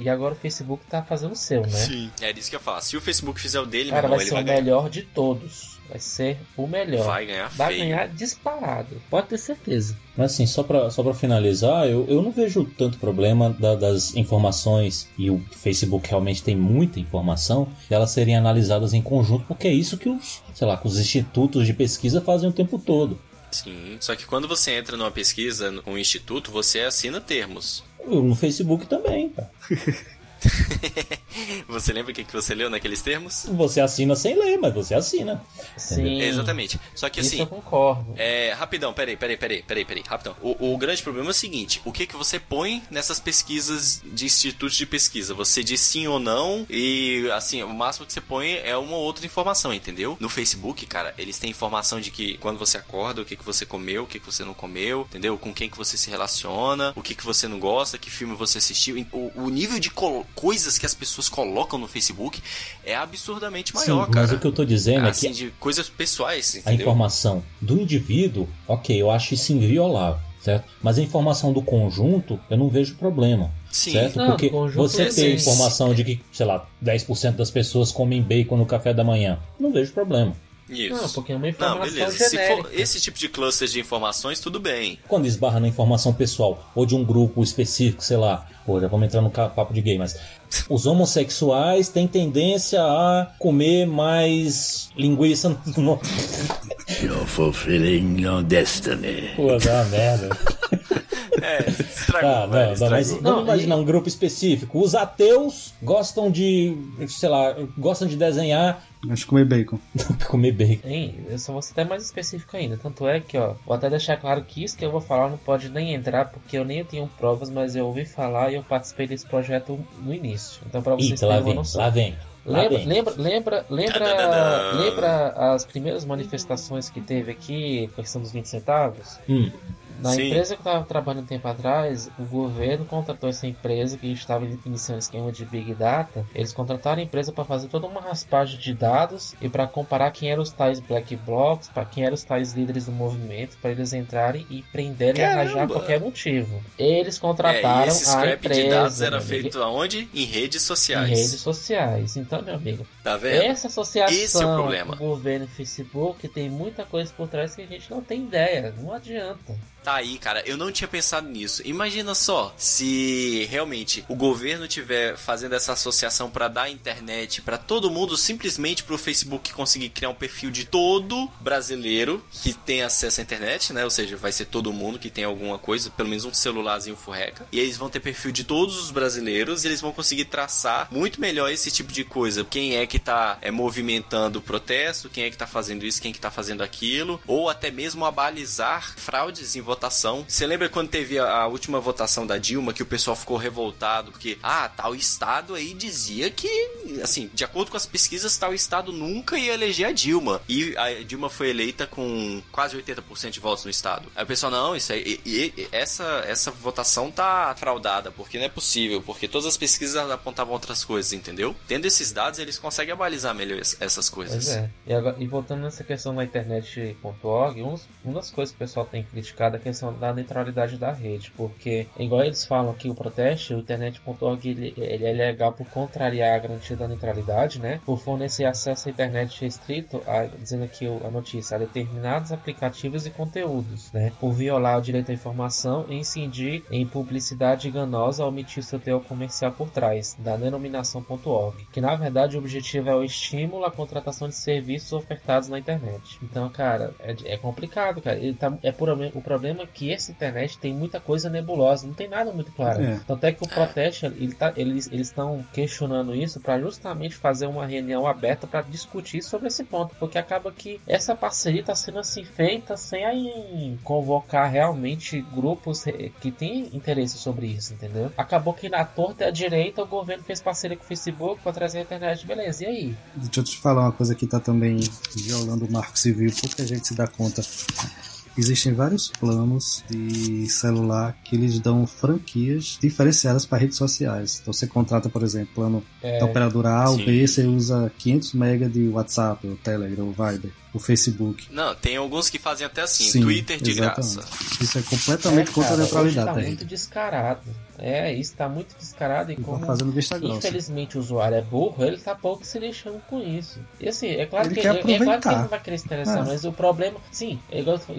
e agora o Facebook tá fazendo o seu, né? Sim. É disso que eu falo. Se o Facebook fizer o dele, Cara, meu irmão, vai ele ser vai o ganhar. melhor de todos. Vai ser o melhor. Vai ganhar Vai feio. ganhar disparado. Pode ter certeza. Mas assim, só pra, só pra finalizar, eu, eu não vejo tanto problema da- das informações, e o Facebook realmente tem muita informação, elas serem analisadas em conjunto, porque é isso que os, sei lá, que os institutos de pesquisa fazem o tempo todo. Sim. Só que quando você entra numa pesquisa com um instituto, você assina termos. Eu, no Facebook também, cara. Você lembra o que que você leu naqueles termos? Você assina sem ler, mas você assina. Sim. Exatamente. Só que Isso assim, eu concordo. É, rapidão, peraí, peraí, peraí, peraí, peraí, rapidão. O, o grande problema é o seguinte: o que que você põe nessas pesquisas de institutos de pesquisa? Você diz sim ou não, e assim, o máximo que você põe é uma ou outra informação, entendeu? No Facebook, cara, eles têm informação de que quando você acorda, o que que você comeu, o que que você não comeu, entendeu? Com quem que você se relaciona, o que que você não gosta, que filme você assistiu. O, o nível de colo- coisas que as pessoas colocam no Facebook é absurdamente maior, Sim, cara. mas o que eu tô dizendo é assim, que de coisas pessoais, a entendeu? informação do indivíduo, ok, eu acho isso inviolável, certo? Mas a informação do conjunto, eu não vejo problema. Sim. Certo? Não, Porque você é ter sim. informação de que, sei lá, 10% das pessoas comem bacon no café da manhã, não vejo problema. Isso. Não, porque é uma Não, informação beleza. Se genérica. for esse tipo de cluster de informações, tudo bem. Quando esbarra na informação pessoal ou de um grupo específico, sei lá, pô, já vamos entrar no papo de gay, mas os homossexuais têm tendência a comer mais linguiça no. You're fulfilling your destiny. Pô, dá uma merda. É, estragou, Tá, velho, não, não, mas estragou. vamos Não, imaginar um grupo específico. Os ateus gostam de, sei lá, gostam de desenhar, Acho que comer bacon. comer bacon. Hein, eu só vou ser até mais específico ainda. Tanto é que, ó, vou até deixar claro que isso que eu vou falar não pode nem entrar, porque eu nem tenho provas, mas eu ouvi falar e eu participei desse projeto no início. Então, pra vocês Eita, lá terem uma vem, noção. lá vem. Lembra, lembra, lembra, lembra, lembra as primeiras manifestações que teve aqui, a questão dos 20 centavos? Hum. Na Sim. empresa que eu estava trabalhando um tempo atrás, o governo contratou essa empresa que estava iniciando esquema de Big Data. Eles contrataram a empresa para fazer toda uma raspagem de dados e para comparar quem eram os tais black blocs, para quem eram os tais líderes do movimento, para eles entrarem e prenderem e arranjar Caramba! qualquer motivo. Eles É, contrataram e esse a scrap empresa de dados era feito aonde? Em redes em sociais. redes sociais. Então, meu amigo, Tá vendo? essa associação Esse é o problema. com o governo e Facebook tem muita coisa por trás que a gente não tem ideia. Não adianta. Tá aí, cara. Eu não tinha pensado nisso. Imagina só se realmente o governo tiver fazendo essa associação para dar internet para todo mundo, simplesmente pro Facebook conseguir criar um perfil de todo brasileiro que tem acesso à internet, né? Ou seja, vai ser todo mundo que tem alguma coisa, pelo menos um celularzinho furreca. E eles vão ter perfil de todos os brasileiros e eles vão conseguir traçar muito melhor esse tipo de coisa. Quem é que tá é, movimentando o protesto, quem é que tá fazendo isso, quem é que tá fazendo aquilo, ou até mesmo abalizar fraudes em votação. Você lembra quando teve a, a última votação da Dilma que o pessoal ficou revoltado porque, ah, tal estado aí dizia que, assim, de acordo com as pesquisas, tal estado nunca ia eleger a Dilma. E a Dilma foi eleita com quase 80% de votos no estado. Aí o pessoal, não, isso aí, e, e, essa, essa votação tá fraudada, porque não é possível, porque todas as pesquisas apontavam outras coisas, entendeu? Tendo esses dados, eles conseguem abalizar melhor essas coisas. Pois é. E, agora, e voltando nessa questão da internet.org, uma das coisas que o pessoal tem criticado questão da neutralidade da rede, porque, igual eles falam que o protesto, o internet.org ele, ele é legal por contrariar a garantia da neutralidade, né? Por fornecer acesso à internet restrito, a, dizendo aqui a notícia, a determinados aplicativos e conteúdos, né? Por violar o direito à informação e incidir em publicidade enganosa ao omitir seu teor comercial por trás da denominação.org, que na verdade o objetivo é o estímulo à contratação de serviços ofertados na internet. Então, cara, é, é complicado, cara. Ele tá, é por, o problema é que essa internet tem muita coisa nebulosa, não tem nada muito claro. É. Tanto é que o protesto, ele tá, eles estão questionando isso para justamente fazer uma reunião aberta para discutir sobre esse ponto, porque acaba que essa parceria está sendo assim feita sem aí convocar realmente grupos que têm interesse sobre isso, entendeu? Acabou que na torta e à direita o governo fez parceria com o Facebook para trazer a internet, beleza, e aí? Deixa eu te falar uma coisa que está também violando o marco civil, pouca gente se dá conta existem vários planos de celular que eles dão franquias diferenciadas para redes sociais. Então você contrata, por exemplo, plano é, da operadora A ou B, você usa 500 MB de WhatsApp, ou Telegram, ou Viber o Facebook. Não, tem alguns que fazem até assim, Sim, Twitter de exatamente. graça. Isso é completamente é, contra cara, a neutralidade. Tá muito descarado. É, isso tá muito descarado e tá como fazendo vista infelizmente o usuário é burro, ele tá pouco se lixando com isso. E assim, é claro, que, é, é, claro que ele não vai querer se interessar, é. mas o problema, sim, é igual, por,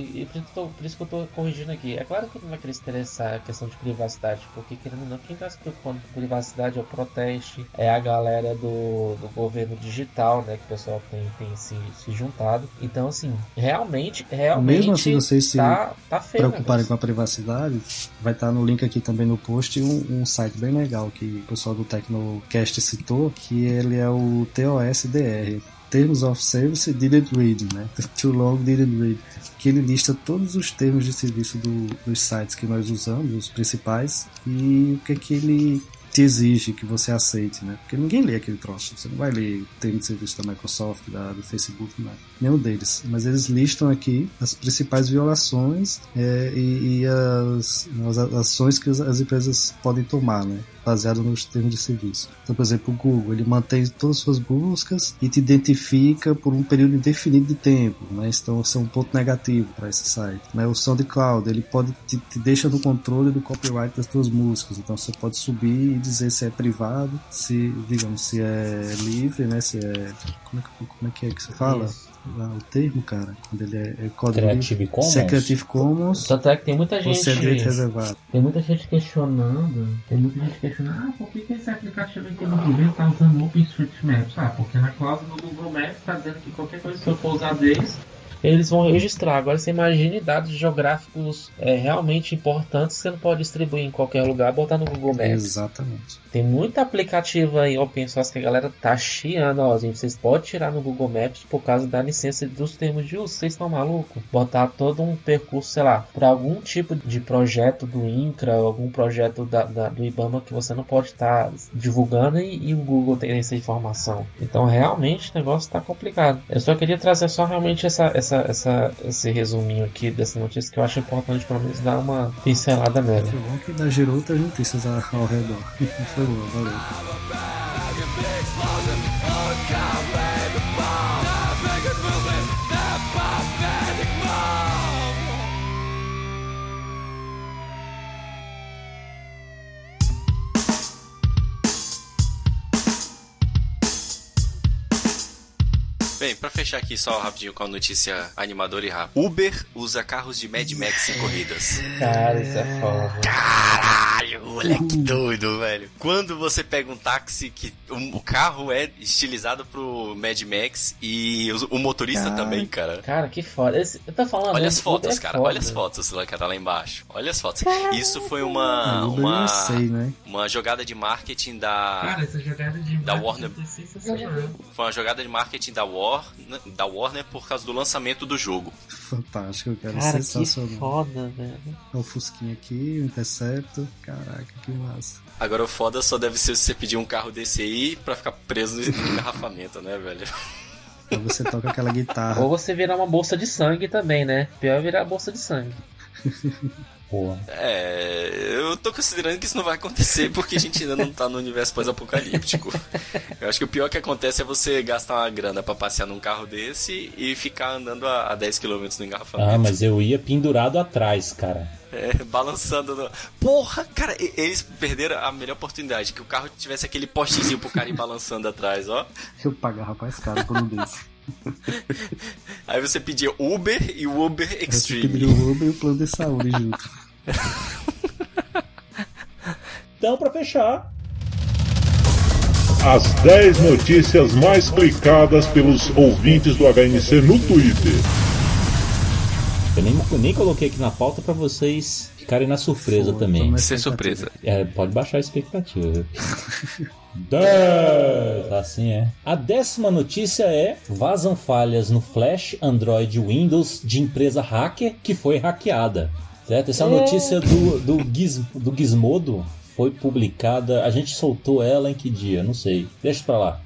isso que eu tô corrigindo aqui. É claro que ele não vai querer se interessar a questão de privacidade, porque querendo ou não, quem tá se preocupando com privacidade é o proteste, é a galera do, do governo digital, né, que o pessoal tem, tem se, se juntado. Então, assim, realmente, realmente. Mesmo assim, vocês tá, se tá preocuparem com a privacidade, vai estar tá no link aqui também no post um, um, site bem legal que o pessoal do Tecnocast citou, que ele é o TOSDR. Terms of Service Didn't Read, né? Too Long Didn't Read. Que ele lista todos os termos de serviço do, dos sites que nós usamos, os principais, e o que é que ele te exige que você aceite, né? Porque ninguém lê aquele troço. Você não vai ler termo de serviço da Microsoft, da, do Facebook, não. nenhum deles. Mas eles listam aqui as principais violações é, e, e as, as, ações que as empresas podem tomar, né? Baseado nos termos de serviço. Então, por exemplo, o Google, ele mantém todas as suas buscas e te identifica por um período indefinido de tempo, né? Então, isso é um ponto negativo para esse site. Né? O SoundCloud, ele pode te, te deixa no controle do copyright das suas músicas. Então, você pode subir e dizer se é privado, se, digamos, se é livre, né? Se é como é que, como é, que, é que você fala? Isso o termo, cara, quando ele é, é código Creative Commons. Se é Creative Commons. Tanto é que tem muita gente. Você é direito reservado. Tem muita gente questionando. Tem muita gente questionando. Ah, por que, que esse aplicativo aqui no Google tá usando OpenStreetMaps? Ah, porque na cláusula do Google Maps tá dizendo que qualquer coisa que eu for usar deles eles vão registrar. Agora você imagine dados geográficos é, realmente importantes que você não pode distribuir em qualquer lugar, botar no Google Maps. Exatamente. Tem muito aplicativo aí open source que a galera tá chiando, ó, gente, vocês podem tirar no Google Maps por causa da licença dos termos de uso, vocês estão malucos? Botar todo um percurso, sei lá, para algum tipo de projeto do INCRA, algum projeto da, da, do IBAMA que você não pode estar tá divulgando e, e, o Google tem essa informação. Então realmente o negócio está complicado. Eu só queria trazer só realmente essa, essa, essa, esse resuminho aqui dessa notícia que eu acho importante pelo menos dar uma pincelada nela. Foi bom que ainda gerou outras notícias ao redor. foi boa, valeu. Bem, pra fechar aqui só rapidinho com a notícia animadora e rápida. Uber usa carros de Mad Max em corridas. Cara, isso é foda. Caralho, moleque doido, velho. Quando você pega um táxi que um- o carro é estilizado pro Mad Max e o, o motorista Cara. também, cara. Cara, que foda. Esse- eu tô falando. Olha né, as fotos, é cara. foda. Olha as fotos lá, cara, lá embaixo. Olha as fotos. Isso foi uma uma eu sei, né? Uma jogada de marketing da Cara, essa jogada de da Warner. é. Foi uma jogada de marketing da Warner, da Warner por causa do lançamento do jogo. Fantástico, cara. Cara, que sensacional. foda, velho. Olha o Fusquinha aqui, o Interceptor. Caraca, que massa. Agora o foda só deve ser se você pedir um carro desse aí pra ficar preso no engarrafamento, né, velho? Aí você toca aquela guitarra. Ou você virar uma bolsa de sangue também, né? Pior é virar bolsa de sangue. Porra. É, eu tô considerando que isso não vai acontecer porque a gente ainda não tá no universo pós-apocalíptico. Eu acho que o pior que acontece é você gastar uma grana pra passear num carro desse e ficar andando a, a 10 km no engarrafamento. Ah, mas eu ia pendurado atrás, cara. É, balançando. No... Porra, cara, eles perderam a melhor oportunidade, que o carro tivesse aquele postezinho pro cara ir balançando atrás, ó. Eu pagava mais caro por um desse. Aí você pedia Uber e o Uber Eu Extreme. pedi o Uber e o plano de saúde junto. Então, pra fechar, As 10 notícias mais clicadas pelos ouvintes do HNC no Twitter. eu nem, eu nem coloquei aqui na pauta pra vocês ficarem na surpresa também. Sem surpresa. É, pode baixar a expectativa. 10! Assim é. A décima notícia é: vazam falhas no Flash, Android Windows de empresa hacker que foi hackeada. Certo? Essa é uma notícia do, do, Giz, do Gizmodo. Foi publicada. A gente soltou ela em que dia? Não sei. Deixa pra lá.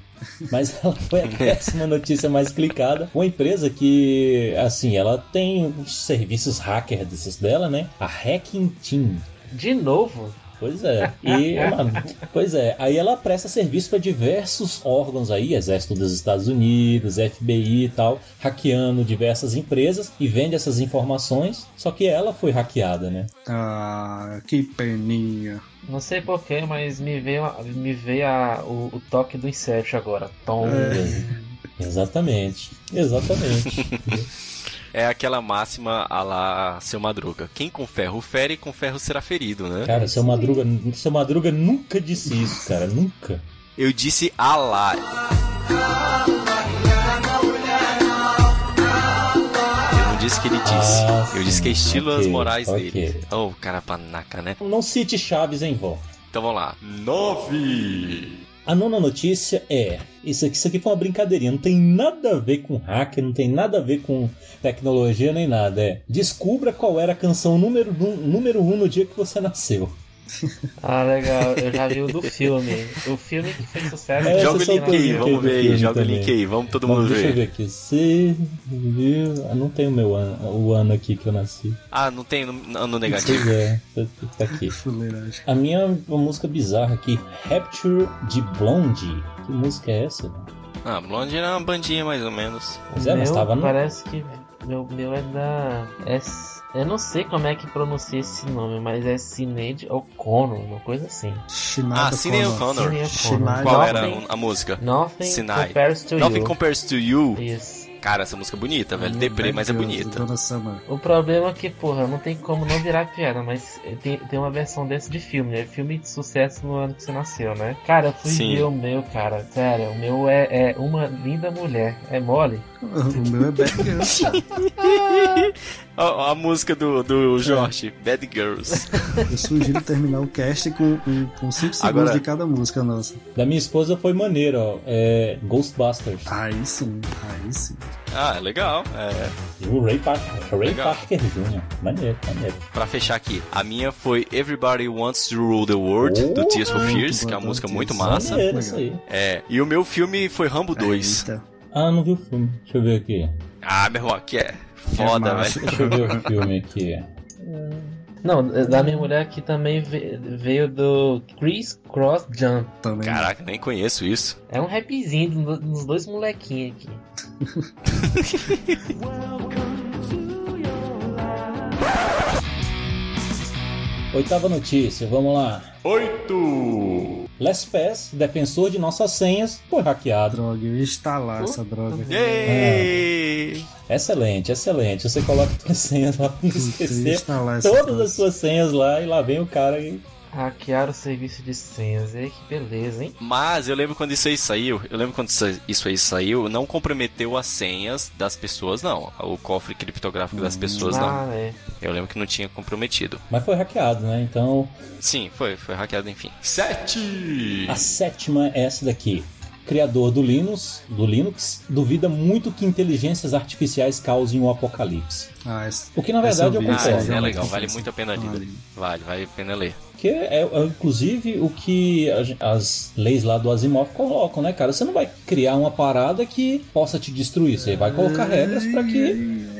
Mas ela foi a décima notícia mais clicada. Uma empresa que, assim, ela tem os serviços hacker desses dela, né? A Hacking Team. De novo? Pois é. E, mano, pois é. Aí ela presta serviço para diversos órgãos aí, Exército dos Estados Unidos, FBI e tal, hackeando diversas empresas e vende essas informações. Só que ela foi hackeada, né? Ah, que peninha. Não sei porquê, mas me veio, a- me veio a- o, o toque do Inception agora. Tom. Exatamente. Exatamente. É aquela máxima a lá seu madruga. Quem com ferro fere, com ferro será ferido, né? Cara, seu Madruga, seu Madruga nunca disse isso, cara. Nunca. Eu disse a lá. Eu não disse que ele disse. Ah, eu disse que é estilo ok, as morais ok. dele. Oh, cara panaca, né? Não cite Chaves em vão. Então vamos lá. Nove. A nona notícia é: isso aqui, isso aqui foi uma brincadeirinha, não tem nada a ver com hacker, não tem nada a ver com tecnologia nem nada. É descubra qual era a canção número um, número um no dia que você nasceu. Ah, legal. Eu já vi o do filme. O filme que fez sucesso. É, Joga o link aí, vamos ver aí. Joga o link aí, vamos todo Vamos, mundo deixa eu ver ver. aqui. Viu? Ah, não tem o meu ano, o ano aqui que eu nasci. Ah, não tem no, no Pois negativo. é, tá, tá aqui. A minha uma música bizarra aqui, Rapture de Blondie. Que música é essa? Ah, Blonde era uma bandinha mais ou menos. Pois é, mas Meu, tava no. Parece que meu, meu é da. É, eu não sei como é que pronuncia esse nome, mas é Sinead O'Connor, uma coisa assim. Ah, Cine O'Connor. Sinead Qual era a música? Nothing Sinai. compares to Nothing you. compares to you. Isso. Cara, essa música é bonita, velho. Deprê, mas é bonita. O problema é que, porra, não tem como não virar piada, mas tem, tem uma versão desse de filme, né? Filme de sucesso no ano que você nasceu, né? Cara, eu fui Sim. ver o meu, cara. Sério, o meu é, é uma linda mulher. É mole? O meu é Bad cara. A, a música do, do Jorge, Bad Girls. Eu sugiro terminar o cast com 5 com cinco segundos Agora- de cada música nossa. Da minha esposa foi maneiro, ó. É Ghostbusters. Aí sim, aí sim. Ah, legal. É, E o Ray, Par Ray Legal. Parker Jr. Maneiro, maneiro. pra fechar aqui, a minha foi Everybody Wants to Rule the World, do Tears for Fears, que é uma música muito massa. Maneiro isso aí. É, e o meu filme foi Rambo 2. Eita. Ah, não vi o filme. Deixa eu ver aqui. Ah, meu irmão, que é foda, massa. velho. Deixa eu ver o filme aqui. Não, da minha mulher aqui também ve- veio do Chris Cross Jump. Também. Caraca, nem conheço isso. É um rapzinho do- dos dois molequinhos aqui. Oitava notícia, vamos lá. Oito! LastPass, defensor de nossas senhas, foi hackeado. Droga, eu ia instalar essa droga. Yay! Excelente, excelente. Você coloca suas senhas lá pra não eu ia esquecer instalar essa todas as suas senhas lá e lá vem o cara e. Hackear o serviço de senhas. Ei, que beleza, hein? Mas eu lembro quando isso aí saiu, eu lembro quando isso- aí saiu, não comprometeu as senhas das pessoas, não. O cofre criptográfico das pessoas, não. Ah, é. Eu lembro que não tinha comprometido. Mas foi hackeado, né? Então Sim, foi, foi hackeado, enfim. Sete! a sétima é essa daqui. Criador do Linux, do Linux, duvida muito que inteligências artificiais causem o apocalipse. Ah, essa- O que na verdade eu vi, Ah, esse é legal, vale muito a pena. Vale. Vale, vale a pena ler. Que é, é, inclusive o que a- as leis lá do Asimov colocam, né, cara? Você não vai criar uma parada que possa te destruir. Você vai colocar regras para que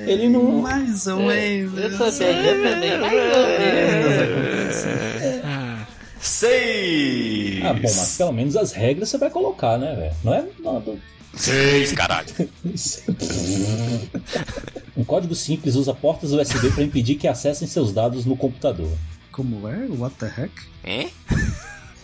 ele não. Mais ou menos. Eu também, eu também, mais ou menos. Seis! Ah, bom, mas pelo menos as regras você vai colocar, né, velho? Não é nada. Seis, caralho. Um código simples usa portas USB para impedir que acessem seus dados no computador. Como é? What the heck? Hein?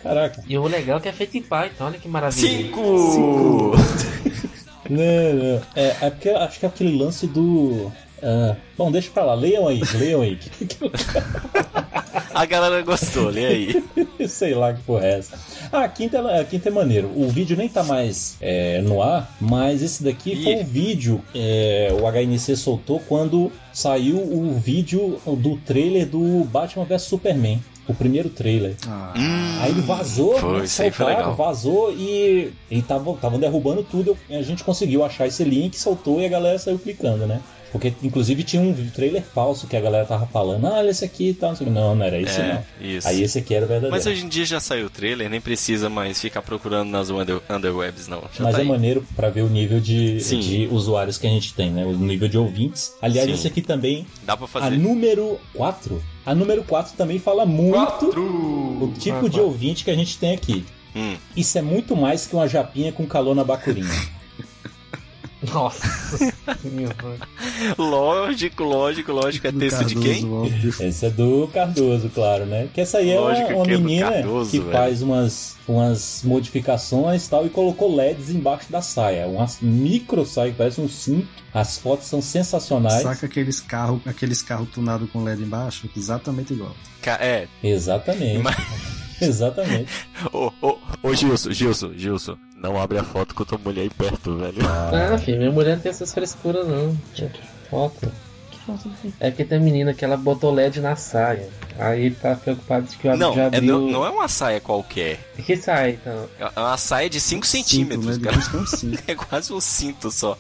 Caraca. E o legal é que é feito em Python, olha que maravilha. Cinco! Não, não. É, é porque acho que é aquele lance do. Ah, bom, deixa pra lá. Leiam aí, leiam aí. A galera gostou, lê aí. Sei lá que porra é essa. Ah, a quinta, é- a quinta é maneiro. O vídeo nem tá mais é, no ar, mas esse daqui Ih. foi o vídeo é, o HNC soltou quando saiu o vídeo do trailer do Batman vs Superman. O primeiro trailer. Ah, Aí ele vazou, Foi, né, soltaram, legal. vazou e e tava, tava derrubando tudo. A gente conseguiu achar esse link, soltou e a galera saiu clicando, né? Porque inclusive tinha um trailer falso que a galera tava falando, ah, olha esse aqui e tal. não. Não, era esse É, não. isso. Aí esse aqui era o verdadeiro. Mas hoje em dia já saiu o trailer, nem precisa mais ficar procurando nas under, underwebs, não. Já Mas tá é aí. maneiro pra ver o nível de, de usuários que a gente tem, né? O nível de ouvintes. Aliás, Sim. esse aqui também, Dá pra a fazer. número 4. A número 4 também fala muito Quatro! o tipo Quatro. de ouvinte que a gente tem aqui. Hum. Isso é muito mais que uma japinha com calor na bacurinha. Nossa. Lógico, lógico, lógico. É texto de Cardoso, quem? óbvio. Esse é do Cardoso, claro, né? Que essa aí é uma, Lógico uma que é do menina Cardoso, que velho. faz umas, umas modificações e tal e colocou LEDs embaixo da saia. Umas micro saia que parece um cinto. As fotos são sensacionais. Saca aqueles carros aqueles carro tunados com LED embaixo? Exatamente igual. Ca- É. Exatamente. Mas- Exatamente. Ô, ô, ô, Gilson, Gilson, Gilson. Não abre a foto com tua mulher aí perto, velho. Ah, filho, minha mulher não tem essas frescuras não. Tinha foto. É porque tem menina que ela botou LED na saia. Aí ele tá preocupado de que o Não, já é, abriu. não, não é uma saia qualquer. Que saia então? É uma saia de 5 Cinto, centímetros, né? cara. Digamos que é um cinto. É quase um cinto só.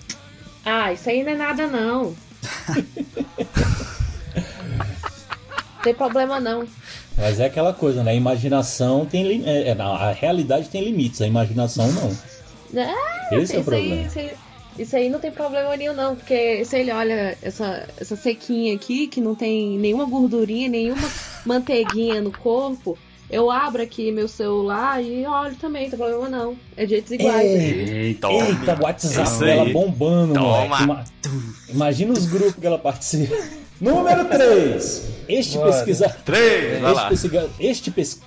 Ah, isso aí não é nada não. tem problema não. Mas é aquela coisa, né? A imaginação tem lim... é, é, não, a realidade tem limites, a imaginação não. Ah, Esse é o isso, aí, problema. isso, aí, isso aí não tem problema nenhum, não. Porque se ele olha essa, essa sequinha aqui, que não tem nenhuma gordurinha, nenhuma manteiguinha no corpo, eu abro aqui meu celular e olho também, não tem problema não. É de jeitos iguais. Eita, Toma. Eita, o WhatsApp dela bombando, Toma. moleque. Ima- Imagina os grupos que ela participa. Número 3. Este Bora. pesquisador. Três, vai Este, lá. pesquiga- este, pes-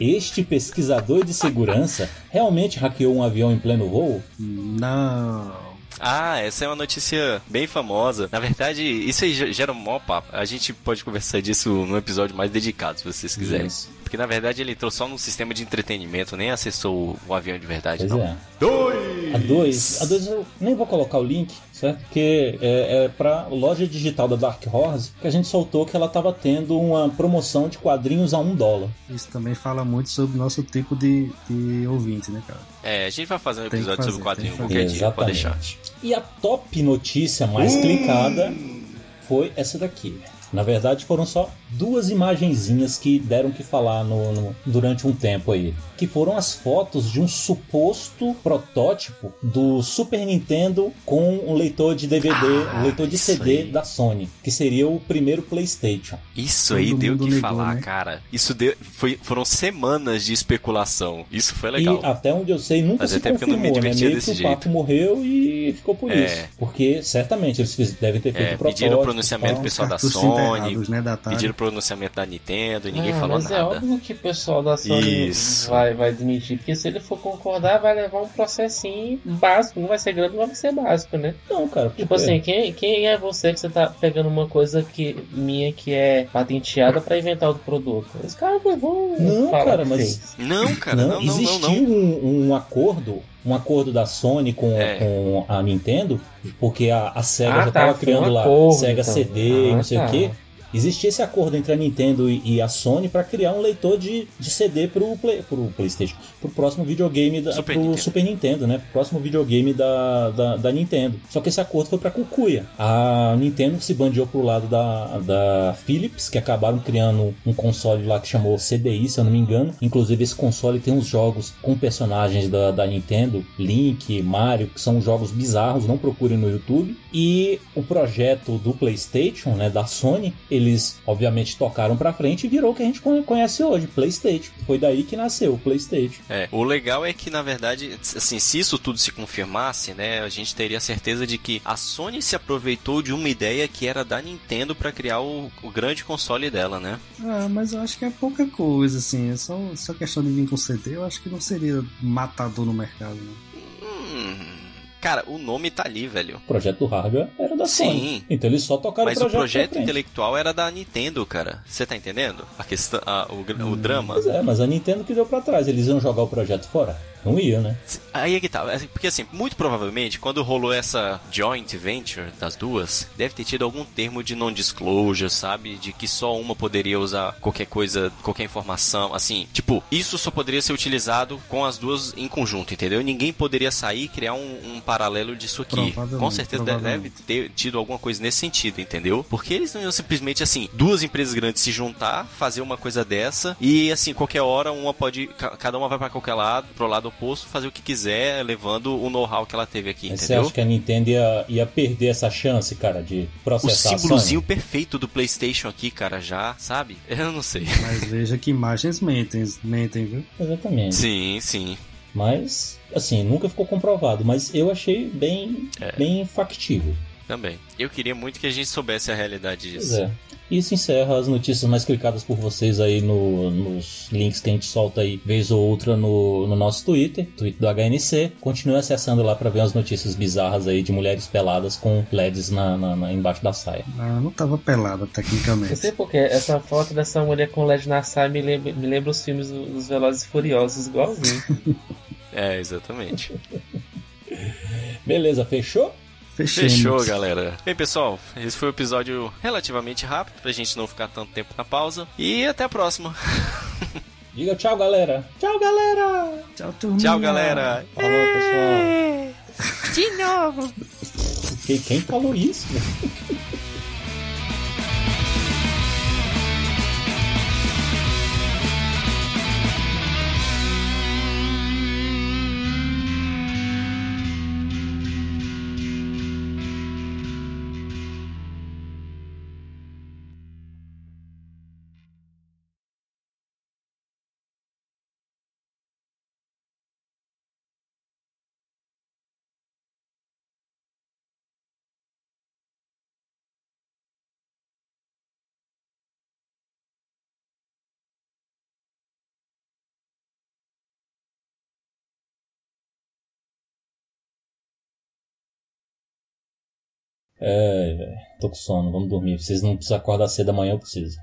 este pesquisador de segurança realmente hackeou um avião em pleno voo? Não. Ah, essa é uma notícia bem famosa. Na verdade, isso aí ge- gera um maior papo. A gente pode conversar disso num episódio mais dedicado, se vocês quiserem. Isso. Porque na verdade ele entrou só num sistema de entretenimento, nem acessou o, avião de verdade, Pois não. é. Dois! A 2, a 2 eu nem vou colocar o link, certo? Porque é, é pra loja digital da Dark Horse que a gente soltou que ela tava tendo uma promoção de quadrinhos a um dólar. Isso também fala muito sobre o nosso tipo de, de ouvinte, né, cara? É, a gente vai fazer um que episódio sobre o fazer, tem quadrinho que qualquer dia, pode deixar. E a top notícia mais clicada foi essa daqui. Na verdade, foram só duas imagenzinhas que deram que falar no, no- durante um tempo aí. Que foram as fotos de um suposto protótipo do Super Nintendo com um leitor de DVD, Ah, um leitor de CD aí. da Sony, que seria o primeiro PlayStation. Isso Todo aí deu que negou, falar, né? cara. Isso deu, foi, foram semanas de especulação. Isso foi legal. E até onde eu sei, nunca Fazia se tempo que eu não me confirmou, né? Meio que desse o papo morreu e ficou por É. isso. Porque certamente eles devem ter feito É, o protótipo. pediram o pronunciamento pessoal da Sony. Errados, né, da pediram pronunciamento da Nintendo e ninguém Ah, falou mas é nada. óbvio que o pessoal da Sony Isso. vai, vai admitir, porque se ele for concordar, vai levar um processinho básico, não vai ser grande, mas vai ser básico, né? Não, cara. Tipo porque- assim, quem, quem é você que você tá pegando uma coisa que minha que é patenteada pra inventar outro produto? Os caras não vão Não, falar cara, mas-. Não, cara, não, não, não, existiu não. Um, um acordo, um acordo da Sony com, É. com a Nintendo, porque a, a SEGA Ah, já tá, tava foi criando um lá acordo, SEGA então. CD e Ah, não sei tá. o que. Existia esse acordo entre a Nintendo e, a Sony para criar um leitor de, de CD pro, play, pro PlayStation, pro próximo videogame da, Super pro Nintendo. Super Nintendo, né? Pro próximo videogame da, da, da Nintendo. Só que esse acordo foi para Cucuia. A Nintendo se bandeou pro lado da, da Philips, que acabaram criando um console lá que chamou CDI, se eu não me engano. Inclusive esse console tem uns jogos com personagens da, da Nintendo, Link, Mario, que são jogos bizarros, não procurem no YouTube. E o projeto do PlayStation, né, da Sony, eles obviamente tocaram pra frente e virou o que a gente con- conhece hoje, PlayStation. Foi daí que nasceu o PlayStation. É, o legal é que, na verdade, assim, se isso tudo se confirmasse, né, a gente teria certeza de que a Sony se aproveitou de uma ideia que era da Nintendo para criar o, o grande console dela, né? Ah, mas eu acho que é pouca coisa, assim. É só, só questão de vir com CD. Eu acho que não seria matador no mercado. Né? Hum, cara, o nome tá ali, velho. O projeto do hardware era da Sim. Sony. Então eles só tocaram Mas o o projeto, projeto pra frente. intelectual era da Nintendo, cara. Você tá entendendo? A questão, a- o, o drama. Pois é, mas a Nintendo que deu pra trás. Eles iam jogar o projeto fora? Não ia, né? Aí é que tá. Porque assim, muito provavelmente, quando rolou essa joint venture das duas, deve ter tido algum termo de non-disclosure, sabe? De que só uma poderia usar qualquer coisa, qualquer informação. Assim, tipo, isso só poderia ser utilizado com as duas em conjunto, entendeu? Ninguém poderia sair e criar um, um paralelo disso aqui. Com certeza de- deve ter tido alguma coisa nesse sentido, entendeu? Porque eles não iam simplesmente assim, duas empresas grandes se juntar, fazer uma coisa dessa e assim, qualquer hora uma pode, ca- cada uma vai pra qualquer lado, pro lado oposto, fazer o que quiser, levando o know-how que ela teve aqui, Mas você entendeu? acha que a Nintendo ia, ia perder essa chance, cara, de O processar a símbolozinho perfeito do PlayStation aqui, cara, já, sabe? Eu não sei. Mas veja que imagens mentem, mentem, viu? Exatamente. Sim, sim. Mas, assim, nunca ficou comprovado. Mas eu achei bem, É. bem factível. Também. Eu queria muito que a gente soubesse a realidade Pois disso. é. Isso encerra as notícias mais clicadas por vocês aí no- nos links que a gente solta aí, vez ou outra, no, no nosso Twitter, Twitter do HNC. Continue acessando lá pra ver as notícias bizarras aí de mulheres peladas com LEDs na, na- na- embaixo da saia. Ah, não tava pelada, Eu tecnicamente. sei porque essa foto dessa mulher com LED na saia me lembra, me lembra os filmes do- dos Velozes e Furiosos, igualzinho. É, exatamente. Beleza, fechou? Fechemos. Fechou, galera. Bem, pessoal, esse foi um episódio relativamente rápido, pra gente não ficar tanto tempo na pausa. E até a próxima. Diga tchau, galera. Tchau, galera. Tchau, turminha. Tchau, galera. Falou, pessoal. De novo. Quem, quem falou isso? É. Tô com sono, vamos dormir. Vocês não precisam acordar cedo amanhã, eu preciso.